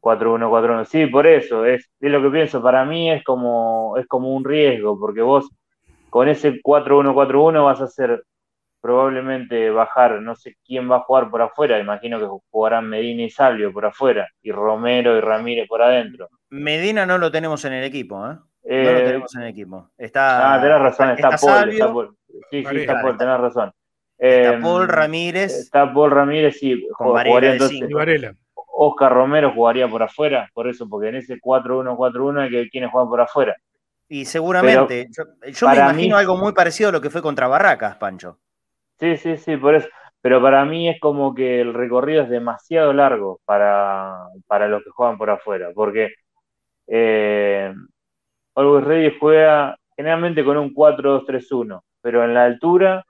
4-1-4-1, sí, por eso, es, lo que pienso, para mí es como, es como un riesgo, porque vos con ese 4-1-4-1 vas a hacer probablemente bajar, no sé quién va a jugar por afuera, imagino que jugarán Medina y Salvio por afuera, y Romero y Ramírez por adentro. Medina no lo tenemos en el equipo, ¿eh? no lo eh, tenemos en el equipo. Está, ah, tenés razón, está, Paul, está Paul. Sí, sí, está Paul, tenés razón. Está em, Paul Ramírez. Está Paul Ramírez, sí. jugaría entonces, Oscar Romero jugaría por afuera, por eso, porque en ese 4-1-4-1 hay que quienes juegan por afuera. Y seguramente, yo, me imagino algo muy parecido a lo que fue contra Barracas, Pancho. Sí, sí, sí, por eso. Pero para mí es como que el recorrido es demasiado largo para, para los que juegan por afuera, porque eh, Always Ready juega generalmente con un 4-2-3-1, pero en la altura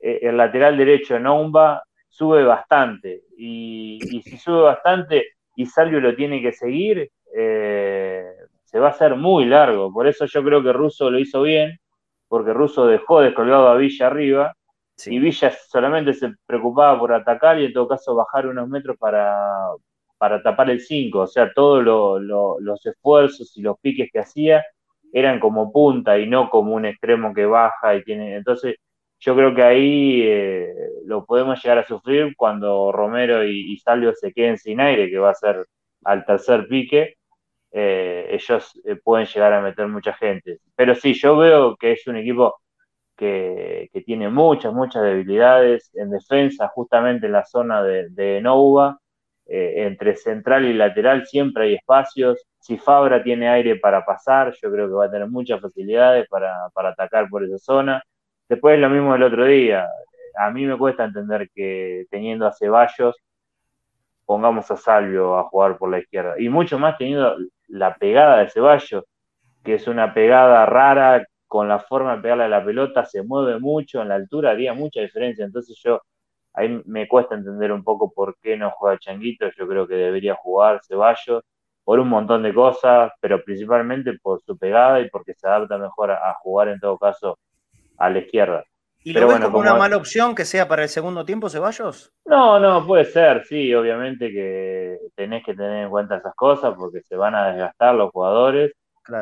eh, el lateral derecho Noumba sube bastante. Y, si sube bastante y Salvio lo tiene que seguir, eh, se va a hacer muy largo. Por eso yo creo que Russo lo hizo bien, porque Russo dejó descolgado a Villa arriba. Y Villa solamente se preocupaba por atacar y en todo caso bajar unos metros para, para tapar el 5. O sea, todos los esfuerzos y los piques que hacía eran como punta y no como un extremo que baja y tiene. Entonces, yo creo que ahí eh, lo podemos llegar a sufrir cuando Romero y, Salvio se queden sin aire, que va a ser al tercer pique. Eh, ellos eh, pueden llegar a meter mucha gente. Pero sí, yo veo que es un equipo que, tiene muchas, muchas debilidades en defensa, justamente en la zona de, de Nova. entre central y lateral siempre hay espacios. Si Fabra tiene aire para pasar, yo creo que va a tener muchas facilidades para, para atacar por esa zona Después es lo mismo del otro día. A mí me cuesta entender que teniendo a Ceballos pongamos a Salvio a jugar por la izquierda. Y mucho más teniendo la pegada de Ceballos, que es una pegada rara con la forma de pegarle a la pelota, se mueve mucho en la altura, haría mucha diferencia. Entonces yo, ahí me cuesta entender un poco por qué no juega Changuito, yo creo que debería jugar Ceballos por un montón de cosas, pero principalmente por su pegada y porque se adapta mejor a, jugar en todo caso a la izquierda. ¿Y lo ves como, una mala opción que sea para el segundo tiempo, Ceballos? No, no, puede ser, sí, obviamente que tenés que tener en cuenta esas cosas porque se van a desgastar los jugadores.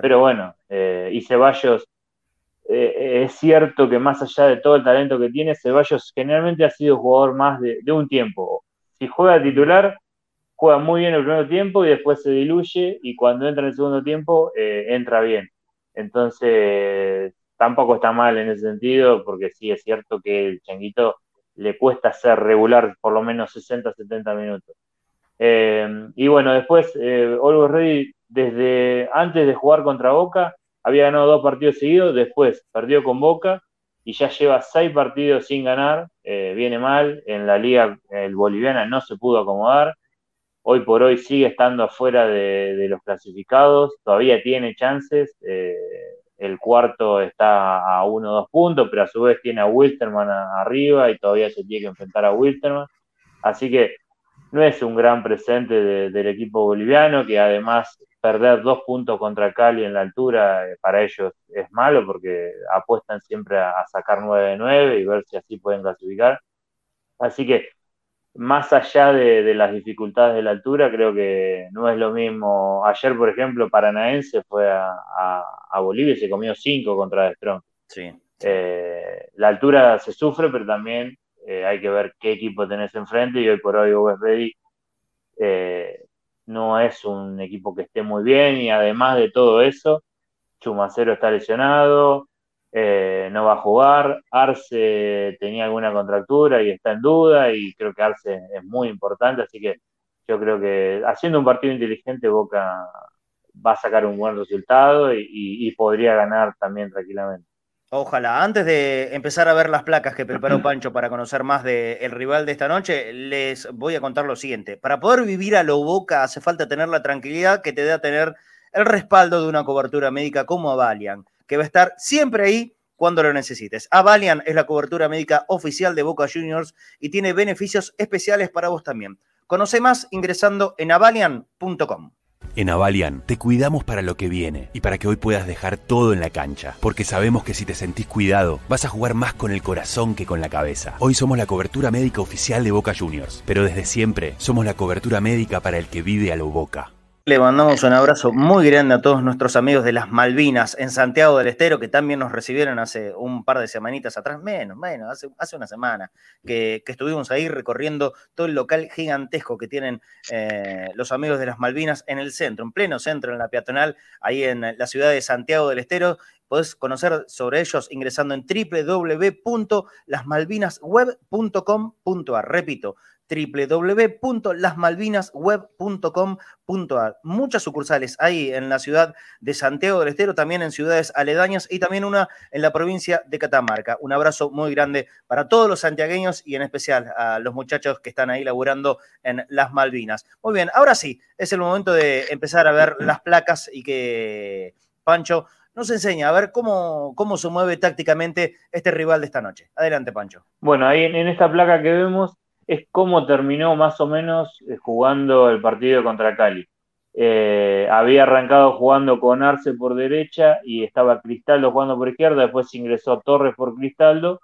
Pero bueno, eh, y Ceballos, eh, es cierto que más allá de todo el talento que tiene, Ceballos generalmente ha sido jugador más de, de un tiempo. Si juega titular, juega muy bien el primer tiempo y después se diluye y cuando entra en el segundo tiempo eh, entra bien. Entonces, tampoco está mal en ese sentido, porque sí es cierto que el Changuito le cuesta ser regular por lo menos 60, 70 minutos. Eh, y bueno, después, eh, Always Ready, desde antes de jugar contra Boca, había ganado dos partidos seguidos, después perdió con Boca y ya lleva seis partidos sin ganar, eh, viene mal, en la liga el boliviana no se pudo acomodar, hoy por hoy sigue estando afuera de, los clasificados, todavía tiene chances, eh, el cuarto está a uno o dos puntos, pero a su vez tiene a Wilterman arriba y todavía se tiene que enfrentar a Wilterman, así que no es un gran presente del equipo boliviano, que además perder dos puntos contra Cali en la altura eh, para ellos es malo porque apuestan siempre a, sacar 9 de 9 y ver si así pueden clasificar. Así que más allá de, las dificultades de la altura, creo que no es lo mismo. Ayer, por ejemplo, Paranaense fue a, Bolivia y se comió cinco contra The Strong. Sí. Eh, la altura se sufre, pero también eh, hay que ver qué equipo tenés enfrente y hoy por hoy West Ready eh, no es un equipo que esté muy bien y además de todo eso, Chumacero está lesionado, eh, no va a jugar. Arce tenía alguna contractura y está en duda y creo que Arce es muy importante, así que yo creo que haciendo un partido inteligente Boca va a sacar un buen resultado y, podría ganar también tranquilamente. Ojalá. Antes de empezar a ver las placas que preparó Pancho para conocer más del rival de esta noche, les voy a contar lo siguiente. Para poder vivir a lo Boca hace falta tener la tranquilidad que te da tener el respaldo de una cobertura médica como Avalian que va a estar siempre ahí cuando lo necesites. Avalian es la cobertura médica oficial de Boca Juniors y tiene beneficios especiales para vos también. Conoce más ingresando en avalian.com. En Avalian te cuidamos para lo que viene y para que hoy puedas dejar todo en la cancha, porque sabemos que si te sentís cuidado, vas a jugar más con el corazón que con la cabeza. Hoy somos la cobertura médica oficial de Boca Juniors, pero desde siempre somos la cobertura médica para el que vive a lo Boca. Le mandamos un abrazo muy grande a todos nuestros amigos de las Malvinas en Santiago del Estero, que también nos recibieron hace un par de semanitas atrás, menos, menos, hace, una semana, que, estuvimos ahí recorriendo todo el local gigantesco que tienen eh, los amigos de las Malvinas en el centro, en pleno centro, en la peatonal, ahí en la ciudad de Santiago del Estero. Podés conocer sobre ellos ingresando en www.lasmalvinasweb.com.ar. Repito, www.lasmalvinasweb.com.ar. Muchas sucursales ahí en la ciudad de Santiago del Estero, también en ciudades aledañas y también una en la provincia de Catamarca. Un abrazo muy grande para todos los santiagueños y en especial a los muchachos que están ahí laburando en las Malvinas. Muy bien, ahora sí, es el momento de empezar a ver las placas y que Pancho nos enseña a ver cómo, cómo se mueve tácticamente este rival de esta noche. Adelante, Pancho. Bueno, ahí en esta placa que vemos es cómo terminó más o menos eh, jugando el partido contra Cali. Eh, había arrancado jugando con Arce por derecha y estaba Cristaldo jugando por izquierda, después ingresó Torres por Cristaldo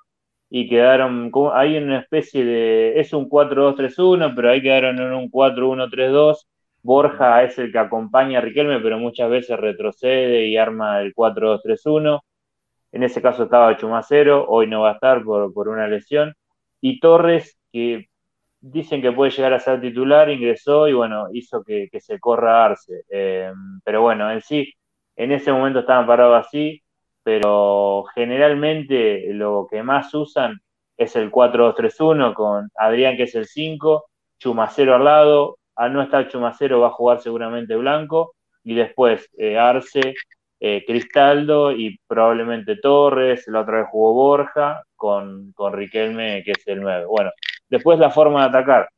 y quedaron ahí en una especie de, es un 4-2-3-1, pero ahí quedaron en un 4-1-3-2. Borja es el que acompaña a Riquelme, pero muchas veces retrocede y arma el 4-2-3-1. En ese caso estaba Chumacero, hoy no va a estar por, por una lesión. Y Torres, que dicen que puede llegar a ser titular, ingresó y bueno, hizo que, se corra Arce. Eh, pero bueno, en sí, en ese momento estaban parados así, pero generalmente lo que más usan es el 4-2-3-1 con Adrián que es el 5, Chumacero al lado, al no estar Chumacero va a jugar seguramente Blanco y después eh, Arce eh, Cristaldo y probablemente Torres, la otra vez jugó Borja con, con Riquelme, que es el 9. Bueno, después la forma de atacar.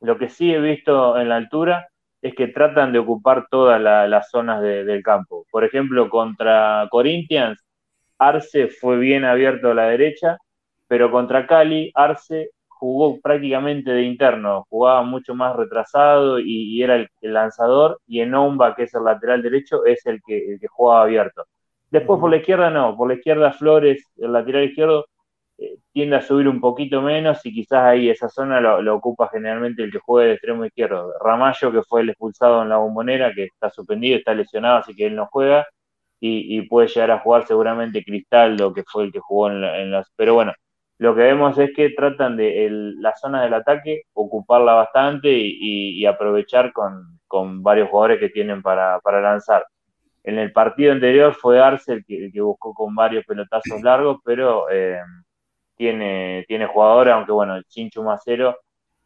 Lo que sí he visto en la altura es que tratan de ocupar todas las zonas del campo. Por ejemplo, contra Corinthians, Arce fue bien abierto a la derecha, pero contra Cali, Arce jugó prácticamente de interno, jugaba mucho más retrasado y, era el, lanzador, y Enomba, que es el lateral derecho, es el que, el que jugaba abierto. Después por la izquierda no, por la izquierda Flores, el lateral izquierdo, eh, tiende a subir un poquito menos y quizás ahí esa zona lo, ocupa generalmente el que juega de extremo izquierdo. Ramallo, que fue el expulsado en la bombonera, que está suspendido, está lesionado, así que él no juega, y, puede llegar a jugar seguramente Cristaldo, que fue el que jugó en, en las... Pero bueno, lo que vemos es que tratan de la zona del ataque ocuparla bastante y, aprovechar con, varios jugadores que tienen para, lanzar. En el partido anterior fue Arce el que, buscó con varios pelotazos largos, pero eh, tiene, tiene jugadores, aunque bueno, el Chincho Macero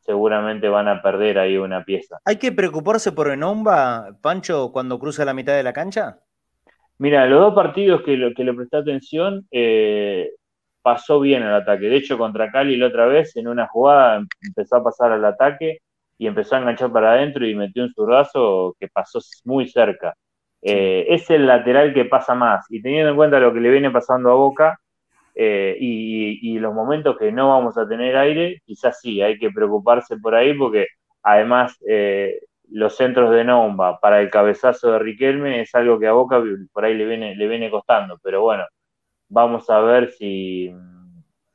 seguramente van a perder ahí una pieza. ¿Hay que preocuparse por Enomba, Pancho, cuando cruza la mitad de la cancha? Mira, los dos partidos que, que le presté atención, eh, pasó bien el ataque. De hecho, contra Cali la otra vez, en una jugada, empezó a pasar al ataque y empezó a enganchar para adentro y metió un zurdazo que pasó muy cerca. Eh, es el lateral que pasa más. Y teniendo en cuenta lo que le viene pasando a Boca eh, y, los momentos que no vamos a tener aire, quizás sí, hay que preocuparse por ahí porque además eh, los centros de Nomba para el cabezazo de Riquelme es algo que a Boca por ahí le viene, le viene costando. Pero bueno, Vamos a ver si,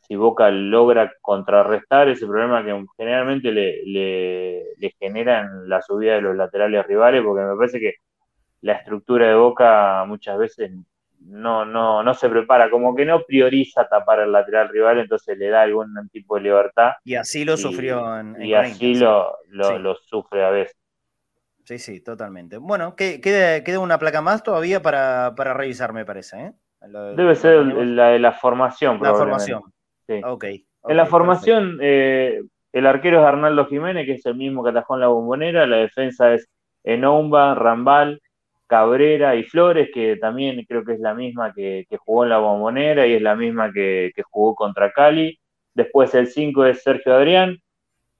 si Boca logra contrarrestar ese problema que generalmente le, le, generan la subida de los laterales rivales, porque me parece que la estructura de Boca muchas veces no, no, no se prepara, como que no prioriza tapar el lateral rival, entonces le da algún tipo de libertad. Y así lo sufrió en, Y así lo, lo, sufre a veces. Sí, sí, totalmente. Bueno, queda, queda una placa más todavía para, para revisar, me parece. ¿eh? Debe ser la de la formación. La formación. Sí. Okay, en la formación, eh, el arquero es Arnaldo Jiménez, que es el mismo que atajó en la bombonera. La defensa es Enomba, Rambal, Cabrera y Flores, que también creo que es la misma que, jugó en la bombonera y es la misma que, jugó contra Cali. Después el 5 es Sergio Adrián,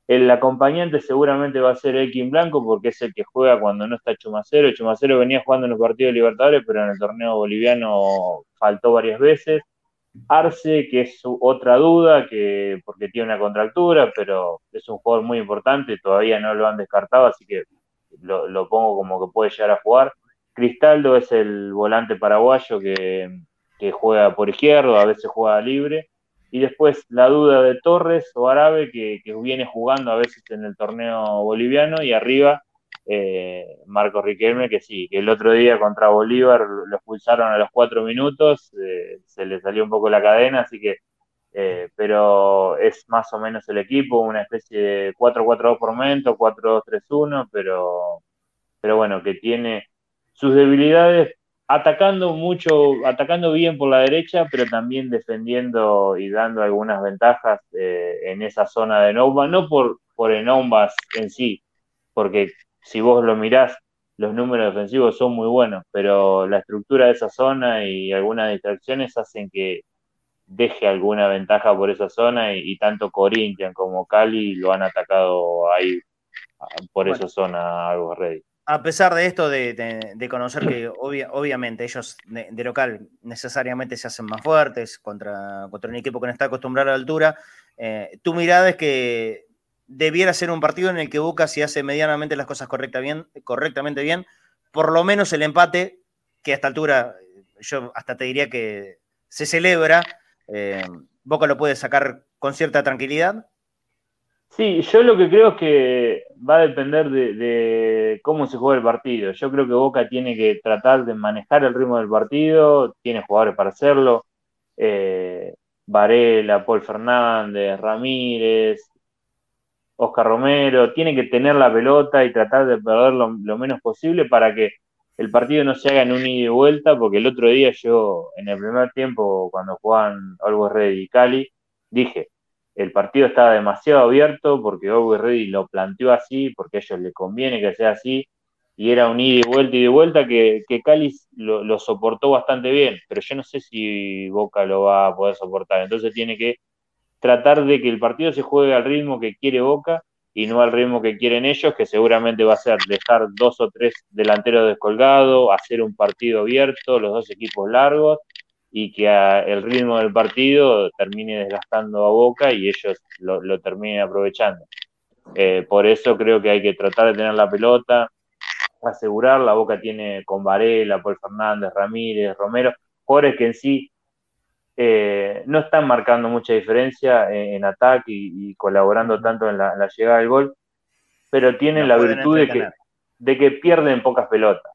el acompañante seguramente va a ser Elkin Blanco porque es el que juega cuando no está Chumacero. Chumacero venía jugando en los partidos de Libertadores, pero en el torneo boliviano faltó varias veces. Arce, que es otra duda, que porque tiene una contractura, pero es un jugador muy importante, todavía no lo han descartado, así que lo, pongo como que puede llegar a jugar. Cristaldo es el volante paraguayo que, juega por izquierdo, a veces juega libre. Y después la duda de Torres o Árabe, que, viene jugando a veces en el torneo boliviano, y arriba eh, Marcos Riquelme, que sí, que el otro día contra Bolívar lo expulsaron a los cuatro minutos, eh, se le salió un poco la cadena, así que, eh, pero es más o menos el equipo, una especie de 4-4-2 por momento, 4-2-3-1, pero, pero bueno, que tiene sus debilidades, atacando mucho, atacando bien por la derecha, pero también defendiendo y dando algunas ventajas eh, en esa zona de Nomba, no por, por Enombas en sí, porque si vos lo mirás, los números defensivos son muy buenos, pero la estructura de esa zona y algunas distracciones hacen que deje alguna ventaja por esa zona y, tanto Corinthians como Cali lo han atacado ahí por esa zona algo ready a pesar de esto, de, conocer que obviamente ellos de, local necesariamente se hacen más fuertes contra, contra un equipo que no está acostumbrado a la altura, eh, tu mirada es que debiera ser un partido en el que Boca, si hace medianamente las cosas correctamente bien, por lo menos el empate, que a esta altura yo hasta te diría que se celebra, eh, Boca lo puede sacar con cierta tranquilidad. Sí, yo lo que creo es que va a depender de, cómo se juega el partido. Yo creo que Boca tiene que tratar de manejar el ritmo del partido, tiene jugadores para hacerlo. Eh, Varela, Paul Fernández, Ramírez, Oscar Romero, tiene que tener la pelota y tratar de perder lo, menos posible para que el partido no se haga en un ida y vuelta, porque el otro día yo, en el primer tiempo, cuando jugaban Algo Red y Cali, dije, el partido estaba demasiado abierto porque Always Ready lo planteó así, porque a ellos les conviene que sea así, y era un ida y vuelta y de vuelta que, que Cali lo, lo, soportó bastante bien, pero yo no sé si Boca lo va a poder soportar. Entonces tiene que tratar de que el partido se juegue al ritmo que quiere Boca y no al ritmo que quieren ellos, que seguramente va a ser dejar dos o tres delanteros descolgados, hacer un partido abierto, los dos equipos largos y que el ritmo del partido termine desgastando a Boca y ellos lo, lo terminen aprovechando. Eh, por eso creo que hay que tratar de tener la pelota, asegurar. La Boca tiene con Varela, Paul Fernández, Ramírez, Romero, jugadores que en sí eh, no están marcando mucha diferencia en, ataque y, colaborando tanto en la, llegada del gol, pero tienen la virtud de que, de que, pierden pocas pelotas.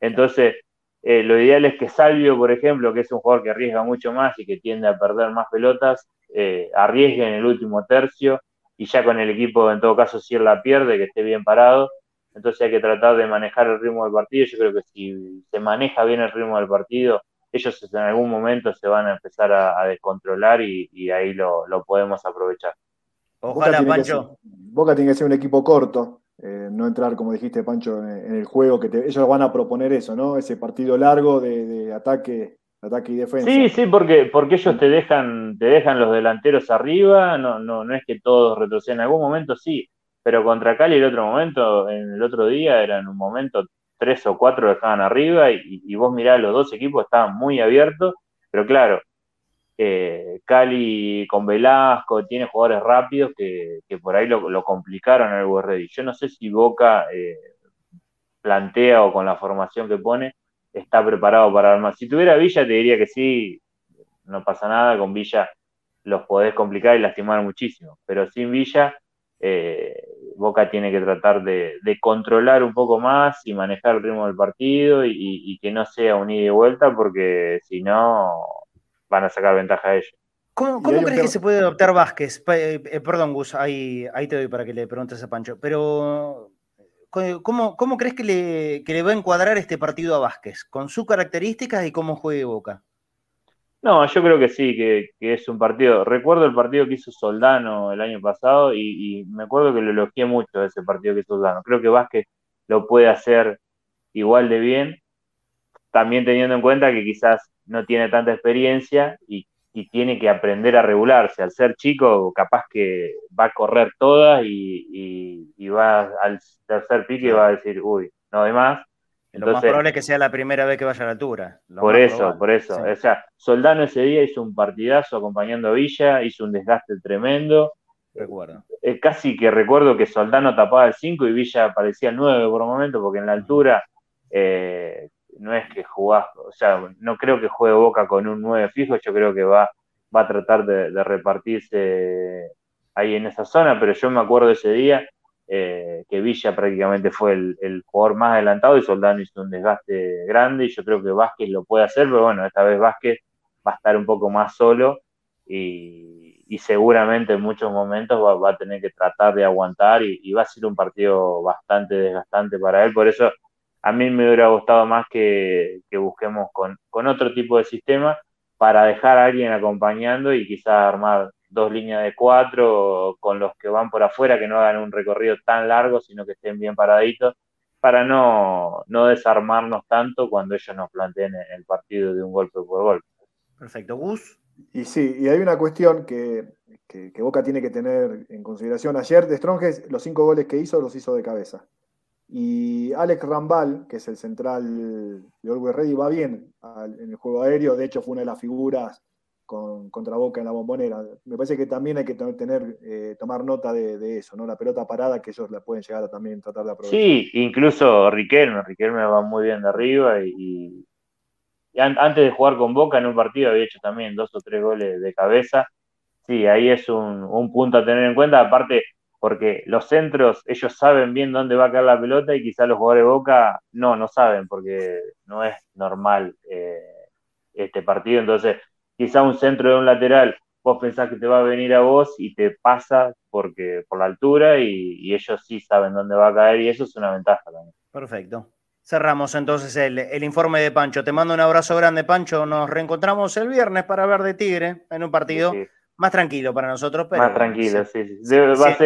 Entonces, eh, lo ideal es que Salvio, por ejemplo, que es un jugador que arriesga mucho más y que tiende a perder más pelotas, eh, arriesgue en el último tercio y ya con el equipo, en todo caso, si él la pierde, que esté bien parado. Entonces hay que tratar de manejar el ritmo del partido. Yo creo que si se maneja bien el ritmo del partido, ellos en algún momento se van a empezar a, descontrolar y, ahí lo, podemos aprovechar. Ojalá, Boca Pancho. Boca tiene que ser un equipo corto, eh, no entrar, como dijiste, Pancho, en, el juego, que ellos van a proponer eso, ¿no? Ese partido largo de, ataque ataque y defensa. Sí, sí, porque, porque ellos te dejan, te dejan los delanteros arriba, no, no, no es que todos retroceden, en algún momento sí, pero contra Cali el otro momento, en el otro día, era en un momento tres o cuatro estaban arriba y, vos mirás, los dos equipos estaban muy abiertos, pero claro, eh, Cali con Velasco tiene jugadores rápidos que, por ahí lo, complicaron el Ready. Yo no sé si Boca eh, plantea o con la formación que pone está preparado para armar. Si tuviera Villa te diría que sí, no pasa nada, con Villa los podés complicar y lastimar muchísimo, pero sin Villa eh, Boca tiene que tratar de, controlar un poco más y manejar el ritmo del partido y, que no sea un ida y vuelta, porque si no van a sacar ventaja a ellos. ¿Cómo, crees que se puede adoptar Vázquez? Eh, eh, perdón, Gus, ahí, ahí te doy para que le preguntes a Pancho, pero ¿cómo, cómo crees que le, que le va a encuadrar este partido a Vázquez? Con sus características y cómo juegue Boca. No, yo creo que sí, que, es un partido. Recuerdo el partido que hizo Soldano el año pasado y, me acuerdo que lo elogié mucho ese partido que hizo Soldano. Creo que Vázquez lo puede hacer igual de bien, también teniendo en cuenta que quizás no tiene tanta experiencia y, tiene que aprender a regularse. Al ser chico, capaz que va a correr todas y, y va al tercer pique y va a decir, uy, no hay más lo más probable es que sea la primera vez que vaya a la altura. por eso, por eso. O sea, Soldano ese día hizo un partidazo acompañando a Villa, hizo un desgaste tremendo. Recuerdo. Eh, casi que recuerdo que Soldano tapaba el 5 y Villa aparecía el 9 por un momento, porque en la altura eh, no es que jugás, o sea, no creo que juegue Boca con un 9 fijo, yo creo que va, va a tratar de repartirse ahí en esa zona, pero yo me acuerdo ese día eh, que Villa prácticamente fue el, jugador más adelantado y Soldano hizo un desgaste grande y yo creo que Vázquez lo puede hacer, pero bueno, esta vez Vázquez va a estar un poco más solo y, seguramente en muchos momentos va, a tener que tratar de aguantar y, va a ser un partido bastante desgastante para él, por eso a mí me hubiera gustado más que, busquemos con, con otro tipo de sistema para dejar a alguien acompañando y quizás armar dos líneas de cuatro con los que van por afuera, que no hagan un recorrido tan largo, sino que estén bien paraditos, para no, no desarmarnos tanto cuando ellos nos planteen el partido de un golpe por golpe. Perfecto, Gus. Y sí, y hay una cuestión que, que, Boca tiene que tener en consideración. Ayer de Stronges, los cinco goles que hizo los hizo de cabeza. Y Alex Rambal, que es el central de Orwell Ready, va bien en el juego aéreo. De hecho, fue una de las figuras con, contra Boca en la bombonera. Me parece que también hay que tener, eh, tomar nota de, eso, ¿no? La pelota parada que ellos la pueden llegar a también tratar de aprovechar. Sí, incluso Riquelme, Riquelme va muy bien de arriba y, antes de jugar con Boca en un partido había hecho también dos o tres goles de cabeza. Sí, ahí es un punto a tener en cuenta, aparte porque los centros, ellos saben bien dónde va a caer la pelota y quizás los jugadores de Boca no, no saben porque no es normal eh, este partido, entonces quizá un centro de un lateral, vos pensás que te va a venir a vos y te pasa porque por la altura y, ellos sí saben dónde va a caer y eso es una ventaja también. Perfecto. Cerramos entonces el, informe de Pancho. Te mando un abrazo grande, Pancho. Nos reencontramos el viernes para ver de Tigre en un partido más tranquilo para nosotros, pero. Más tranquilo, sí. sí.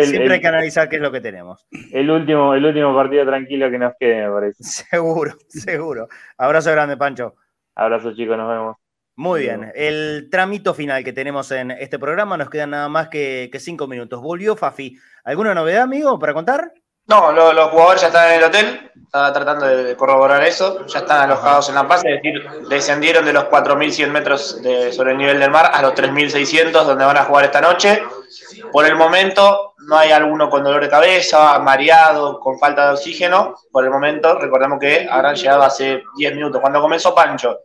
siempre hay que analizar qué es lo que tenemos. El último, el último partido tranquilo que nos quede, me parece. Seguro, seguro. Abrazo grande, Pancho. Abrazo, chicos, nos vemos. Muy bien, el trámite final que tenemos en este programa nos quedan nada más que, que cinco minutos. Volvió Fafi. ¿Alguna novedad, amigo, para contar? No, los jugadores ya están en el hotel, estaba tratando de corroborar eso, ya están alojados en La Paz, es decir, descendieron de los 4.100 metros de, sobre el nivel del mar a los 3.600 donde van a jugar esta noche. Por el momento no hay alguno con dolor de cabeza, mareado, con falta de oxígeno. Por el momento, recordemos que habrán llegado hace 10 minutos. Cuando comenzó Pancho,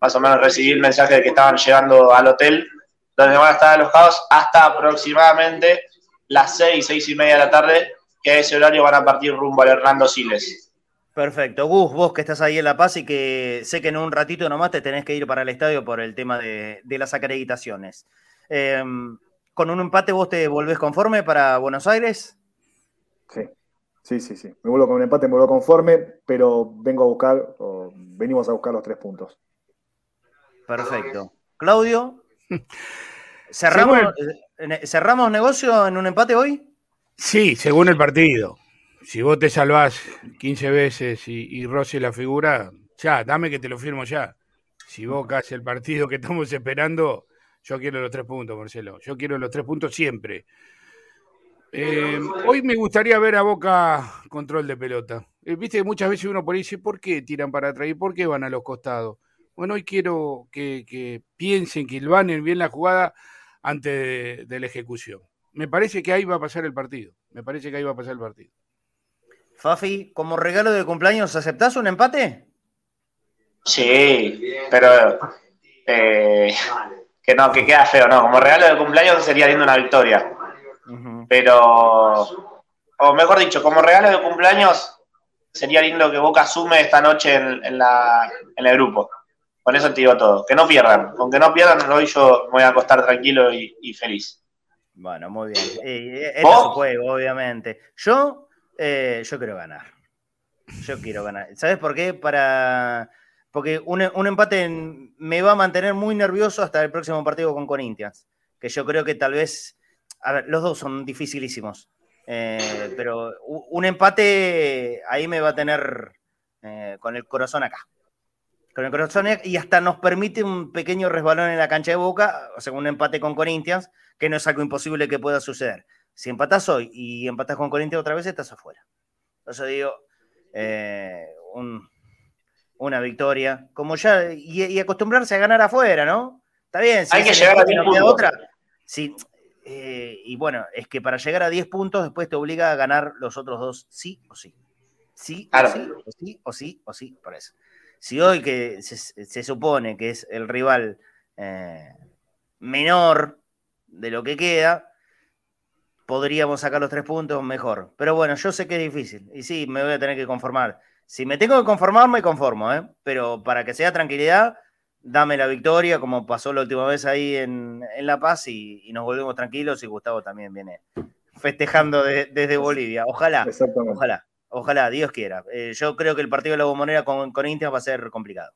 más o menos recibí el mensaje de que estaban llegando al hotel donde van a estar alojados hasta aproximadamente las 6, 6 y media de la tarde que a ese horario van a partir rumbo al Hernando Siles. Perfecto. Gus, vos que estás ahí en La Paz y que sé que en un ratito nomás te tenés que ir para el estadio por el tema de, las acreditaciones. Em, ¿Con un empate vos te volvés conforme para Buenos Aires? Sí, sí, sí, sí. Me vuelvo con un empate, me vuelvo conforme, pero vengo a buscar, venimos a buscar los tres puntos. Perfecto. Claudio, ¿cerramos, eh, ¿cerramos negocio en un empate hoy? Sí, según el partido. Si vos te salvás 15 veces y, y la figura, ya, dame que te lo firmo ya. Si vos haces el partido que estamos esperando, yo quiero los tres puntos, Marcelo. Yo quiero los tres puntos siempre. Eh, hoy me gustaría ver a Boca control de pelota. Eh, viste que muchas veces uno por ahí dice, ¿por qué tiran para atrás y por qué van a los costados? Bueno, hoy quiero que, piensen, que van bien la jugada antes de la ejecución me parece que ahí va a pasar el partido. Me parece que ahí va a pasar el partido. Fafi, como regalo de cumpleaños, ¿aceptás un empate? Sí, pero eh, que no, que queda feo, no. Como regalo de cumpleaños sería lindo una victoria. Pero, o mejor dicho, como regalo de cumpleaños sería lindo que Boca sume esta noche en, la, en el grupo. Con eso te digo todo. Que no pierdan. Con que no pierdan, hoy yo me voy a acostar tranquilo y feliz. Bueno, muy bien. es su juego, obviamente. Yo, eh, yo quiero ganar. Yo quiero ganar. ¿Sabes por qué? Para. Porque un, empate me va a mantener muy nervioso hasta el próximo partido con Corinthians. Que yo creo que tal vez. A ver, los dos son dificilísimos. Eh, pero un empate ahí me va a tener eh, con el corazón acá. Con el corazón y hasta nos permite un pequeño resbalón en la cancha de Boca, o sea, un empate con Corinthians, que no es algo imposible que pueda suceder. Si empatás hoy y empatás con Corinthians otra vez, estás afuera. Entonces digo, eh, una victoria, como ya, y, acostumbrarse a ganar afuera, ¿no? Está bien, si hay que llegar a 10 puntos. Otra, sí, eh, y bueno, es que para llegar a 10 puntos después te obliga a ganar los otros dos, sí o sí. Sí, o sí, o sí, o sí, o sí, por eso. Si hoy que se, supone que es el rival eh, menor de lo que queda, podríamos sacar los tres puntos mejor. Pero bueno, yo sé que es difícil y sí, me voy a tener que conformar. Si me tengo que conformar, me conformo, ¿eh? pero para que sea tranquilidad, dame la victoria, como pasó la última vez ahí en, La Paz, y, nos volvemos tranquilos. Y Gustavo también viene festejando desde Bolivia. Ojalá, ojalá, ojalá, Dios quiera. Eh, yo creo que el partido de la bombonera con, con va a ser complicado.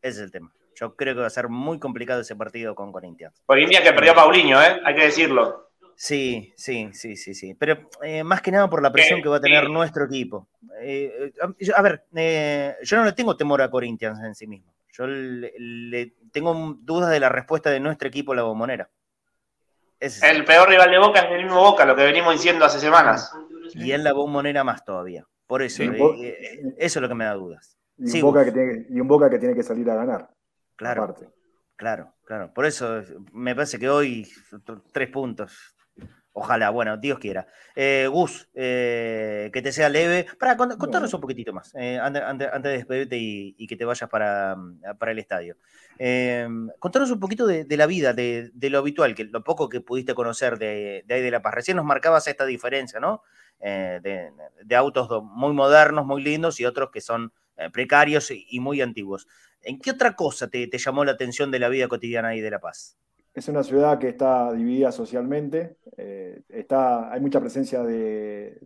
Ese es el tema. Yo creo que va a ser muy complicado ese partido con Corinthians. Corinthians que perdió a Paulinho, ¿eh? hay que decirlo. Sí, sí, sí, sí, sí. Pero eh, más que nada por la presión que va a tener nuestro equipo. Eh, eh, a ver, yo no le tengo temor a Corinthians en sí mismo. Yo le, tengo dudas de la respuesta de nuestro equipo la bombonera. el peor rival de Boca es el mismo Boca, lo que venimos diciendo hace semanas. Y en la bombonera más todavía. Por eso, eso es lo que me da dudas. Y un, Boca que tiene, y un Boca que tiene que salir a ganar. Claro. Claro, claro. Por eso me parece que hoy tres puntos. Ojalá, bueno, Dios quiera. Eh, Gus, eh, que te sea leve. Para contarnos un poquitito más, eh, antes, de despedirte y, que te vayas para, para el estadio. contanos un poquito de, la vida, de, lo habitual, que lo poco que pudiste conocer de, ahí de La Paz. Recién nos marcabas esta diferencia, ¿no? De, autos muy modernos, muy lindos y otros que son precarios y muy antiguos. ¿En qué otra cosa te, llamó la atención de la vida cotidiana ahí de La Paz? Es una ciudad que está dividida socialmente, eh, está, hay mucha presencia de,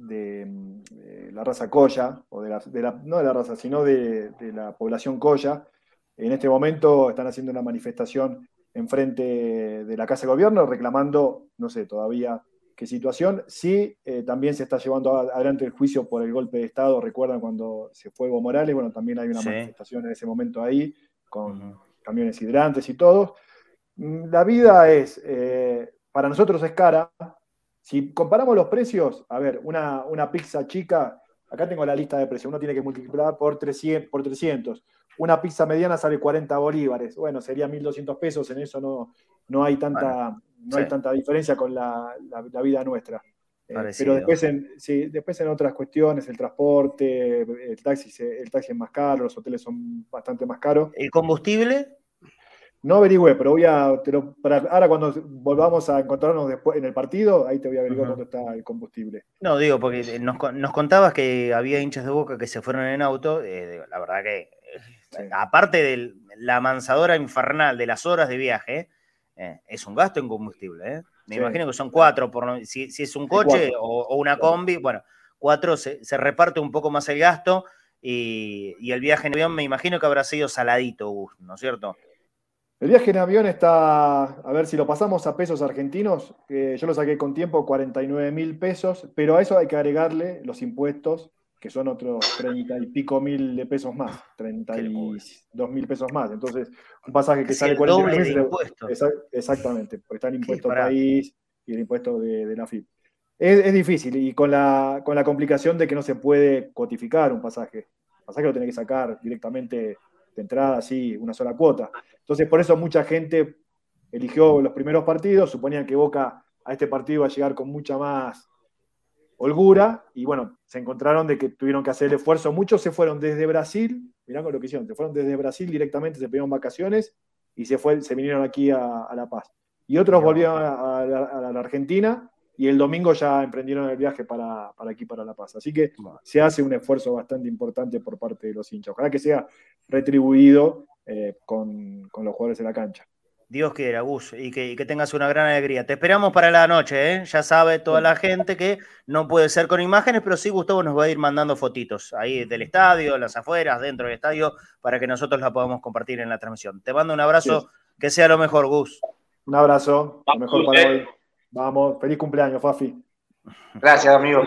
la raza Coya, o de la, no de la raza, sino de, la población Coya. En este momento están haciendo una manifestación enfrente de la Casa de Gobierno reclamando, no sé todavía qué situación. Sí, eh, también se está llevando adelante el juicio por el golpe de Estado. Recuerdan cuando se fue Evo Morales, bueno, también hay una manifestación en ese momento ahí con camiones hidrantes y todo. Mm, la vida es, eh, para nosotros es cara. Si comparamos los precios, a ver, una, una pizza chica, acá tengo la lista de precios, uno tiene que multiplicar por 300, por 300. Una pizza mediana sale 40 bolívares. Bueno, sería 1.200 pesos, en eso no, no, hay, tanta, no hay tanta diferencia con la, vida nuestra. Eh, pero después en, después en otras cuestiones, el transporte, el taxi, el taxi es más caro, los hoteles son bastante más caros. ¿El combustible? No averigüé, pero voy a. ahora, cuando volvamos a encontrarnos después en el partido, ahí te voy a averiguar cuánto está el combustible. No, digo, porque nos, contabas que había hinchas de boca que se fueron en auto. Eh, la verdad que, aparte de la amansadora infernal de las horas de viaje, eh, es un gasto en combustible. ¿eh? Me imagino que son cuatro, por, si, es un coche o, una combi, bueno, cuatro se, reparte un poco más el gasto. Y, y, el viaje en avión me imagino que habrá sido saladito, ¿no es cierto? El viaje en avión está, a ver si lo pasamos a pesos argentinos, que yo lo saqué con tiempo, 49 mil pesos, pero a eso hay que agregarle los impuestos, que son otros 30 y pico mil de pesos más, 32 mil pesos más. Entonces, un pasaje que sale 49 mil. Exactamente, porque está el impuesto país y el impuesto de, la FIP. Es, difícil y con la, con la complicación de que no se puede cotificar un pasaje. El pasaje lo tiene que sacar directamente de entrada, así, una sola cuota. Entonces, por eso mucha gente eligió los primeros partidos, suponían que Boca a este partido iba a llegar con mucha más holgura, y bueno, se encontraron de que tuvieron que hacer el esfuerzo. Muchos se fueron desde Brasil, mirá con lo que hicieron, se fueron desde Brasil directamente, se pidieron vacaciones y se, fue, se vinieron aquí a, La Paz. Y otros volvieron a, la Argentina y el domingo ya emprendieron el viaje para, aquí, para La Paz. Así que se hace un esfuerzo bastante importante por parte de los hinchas. Ojalá que sea retribuido eh, con, los jugadores de la cancha. Dios quiera, Gus, y que, tengas una gran alegría. Te esperamos para la noche, ¿eh? Ya sabe toda la gente que no puede ser con imágenes, pero sí Gustavo nos va a ir mandando fotitos ahí del estadio, las afueras, dentro del estadio, para que nosotros la podamos compartir en la transmisión. Te mando un abrazo, que sea lo mejor, Gus. Un abrazo, lo mejor para hoy. Vamos, feliz cumpleaños, Fafi. Gracias, amigo.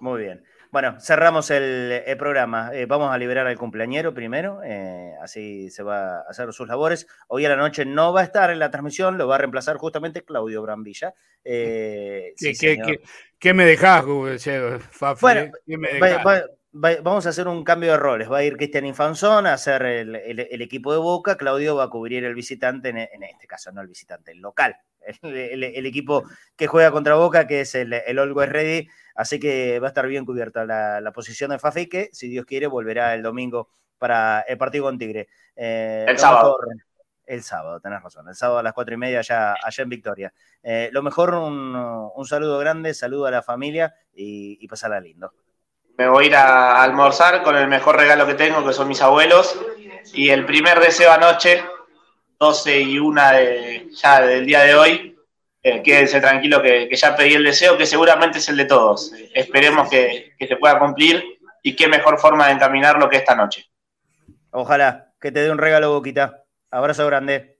Muy bien. Bueno, cerramos el, programa. Eh, vamos a liberar al cumpleañero primero, eh, así se va a hacer sus labores. Hoy a la noche no va a estar en la transmisión, lo va a reemplazar justamente Claudio Brambilla. Eh, ¿Qué, me dejás, Fafi? Bueno, ¿Qué me vamos a hacer un cambio de roles. Va a ir Cristian Infanzón a hacer el, equipo de Boca. Claudio va a cubrir el visitante, en, este caso no el visitante, el local. El, equipo que juega contra Boca, que es el, el Always Ready. Así que va a estar bien cubierta la, posición de Fafi, que si Dios quiere volverá el domingo para el partido con Tigre. Eh, el sábado. el sábado, tenés razón. El sábado a las cuatro y media allá, allá en Victoria. Eh, lo mejor, un, saludo grande, saludo a la familia y, y pasarla lindo me voy a ir a almorzar con el mejor regalo que tengo, que son mis abuelos. Y el primer deseo anoche, 12 y 1 de, ya del día de hoy, eh, quédense tranquilo que, ya pedí el deseo, que seguramente es el de todos. esperemos que, se pueda cumplir y qué mejor forma de encaminarlo que esta noche. Ojalá que te dé un regalo, Boquita. Abrazo grande.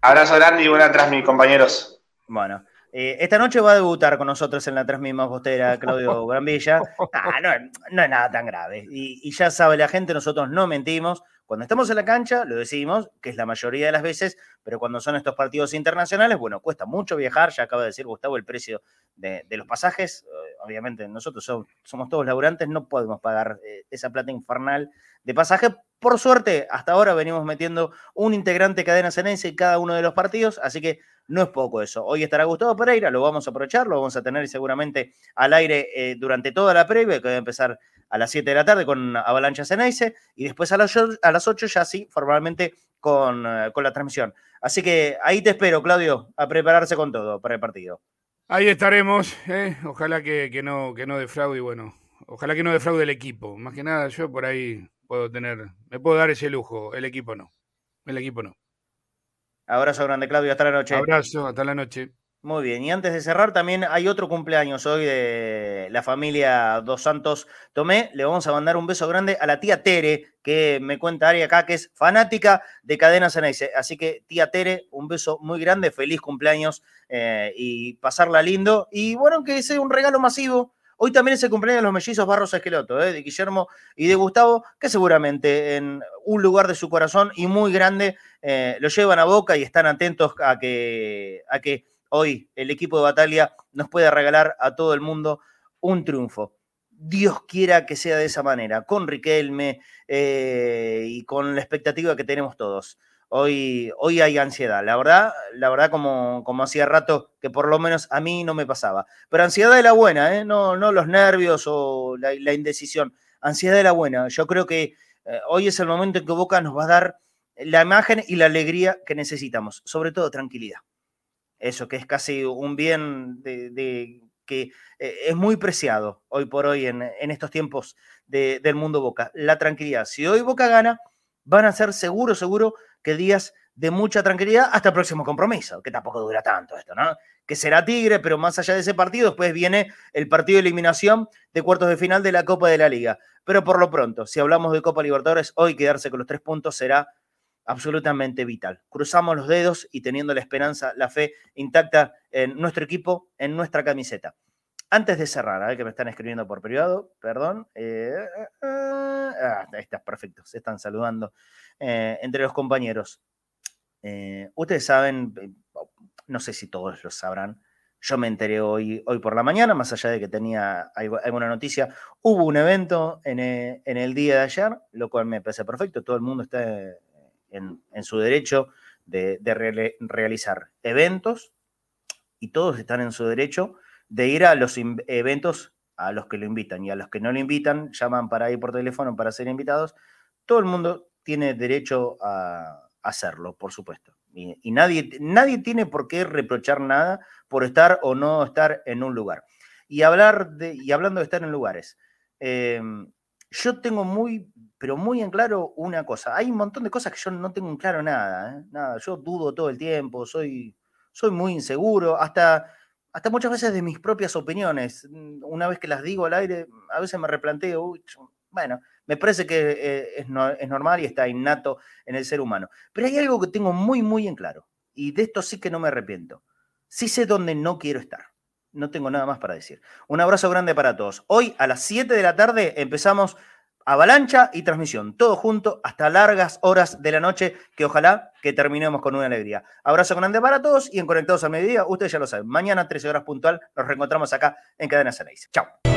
Abrazo grande y buenas atrás, mis compañeros. Bueno. Eh, esta noche va a debutar con nosotros en la tres misma postera Claudio Granvilla. Ah, no, es nada tan grave. Y, ya sabe la gente, nosotros no mentimos. Cuando estamos en la cancha, lo decimos, que es la mayoría de las veces, pero cuando son estos partidos internacionales, bueno, cuesta mucho viajar. Ya acaba de decir Gustavo el precio de, los pasajes. Eh, obviamente, nosotros somos, todos laburantes, no podemos pagar eh, esa plata infernal de pasaje. Por suerte, hasta ahora venimos metiendo un integrante cadena cenense en cada uno de los partidos, así que no es poco eso. Hoy estará Gustavo Pereira, lo vamos a aprovechar, lo vamos a tener seguramente al aire eh, durante toda la previa, que va a empezar a las 7 de la tarde con Avalancha Ceneice, y después a las, a las 8 ya sí, formalmente con, eh, con la transmisión. Así que ahí te espero, Claudio, a prepararse con todo para el partido. Ahí estaremos, eh. ojalá que, no, que no defraude, bueno, ojalá que no defraude el equipo. Más que nada, yo por ahí puedo tener, me puedo dar ese lujo, el equipo no, el equipo no. Abrazo grande, Claudio. Hasta la noche. Abrazo, hasta la noche. Muy bien, y antes de cerrar, también hay otro cumpleaños hoy de la familia Dos Santos Tomé. Le vamos a mandar un beso grande a la tía Tere, que me cuenta Ari acá, que es fanática de Cadena Ceneice. Así que, tía Tere, un beso muy grande, feliz cumpleaños eh, y pasarla lindo. Y bueno, que sea un regalo masivo. Hoy también es el cumpleaños de los mellizos Barros Esqueloto, eh, de Guillermo y de Gustavo, que seguramente en un lugar de su corazón y muy grande eh, lo llevan a boca y están atentos a que, a que hoy el equipo de Batalla nos puede regalar a todo el mundo un triunfo. Dios quiera que sea de esa manera, con Riquelme eh, y con la expectativa que tenemos todos. Hoy, hoy hay ansiedad, la verdad, la verdad como, como hacía rato que por lo menos a mí no me pasaba. Pero ansiedad de la buena, ¿eh? no, no los nervios o la, indecisión, ansiedad de la buena. Yo creo que eh, hoy es el momento en que Boca nos va a dar la imagen y la alegría que necesitamos, sobre todo tranquilidad eso que es casi un bien de, que eh, es muy preciado hoy por hoy en, estos tiempos del mundo Boca, la tranquilidad. Si hoy Boca gana, van a ser seguro, seguro que días de mucha tranquilidad hasta el próximo compromiso, que tampoco dura tanto esto, ¿no? Que será Tigre, pero más allá de ese partido, después viene el partido de eliminación de cuartos de final de la Copa de la Liga. Pero por lo pronto, si hablamos de Copa Libertadores, hoy quedarse con los tres puntos será absolutamente vital. Cruzamos los dedos y teniendo la esperanza, la fe intacta en nuestro equipo, en nuestra camiseta. Antes de cerrar, a ver que me están escribiendo por privado, perdón. Eh, ah, ahí está, perfecto, se están saludando eh, entre los compañeros. Eh, ustedes saben, no sé si todos lo sabrán, yo me enteré hoy, hoy por la mañana, más allá de que tenía alguna noticia, hubo un evento en en el día de ayer, lo cual me parece perfecto, todo el mundo está en, su derecho de, realizar eventos y todos están en su derecho de ir a los eventos a los que lo invitan y a los que no lo invitan, llaman para ir por teléfono para ser invitados. Todo el mundo tiene derecho a hacerlo, por supuesto. Y, nadie, nadie tiene por qué reprochar nada por estar o no estar en un lugar. Y, hablar de, y hablando de estar en lugares, eh, yo tengo muy, pero muy en claro una cosa. Hay un montón de cosas que yo no tengo en claro nada, ¿eh? nada. Yo dudo todo el tiempo, soy, soy muy inseguro, hasta, hasta muchas veces de mis propias opiniones. Mm, una vez que las digo al aire, a veces me replanteo, bueno, me parece que eh, es, es normal y está innato en el ser humano. Pero hay algo que tengo muy, muy en claro, y de esto sí que no me arrepiento. Sí sé dónde no quiero estar no tengo nada más para decir. Un abrazo grande para todos. Hoy a las 7 de la tarde empezamos avalancha y transmisión, todo junto hasta largas horas de la noche, que ojalá que terminemos con una alegría. Abrazo grande para todos y en Conectados al Mediodía, ustedes ya lo saben, mañana 13 horas puntual nos reencontramos acá en Cadena 6. Chao.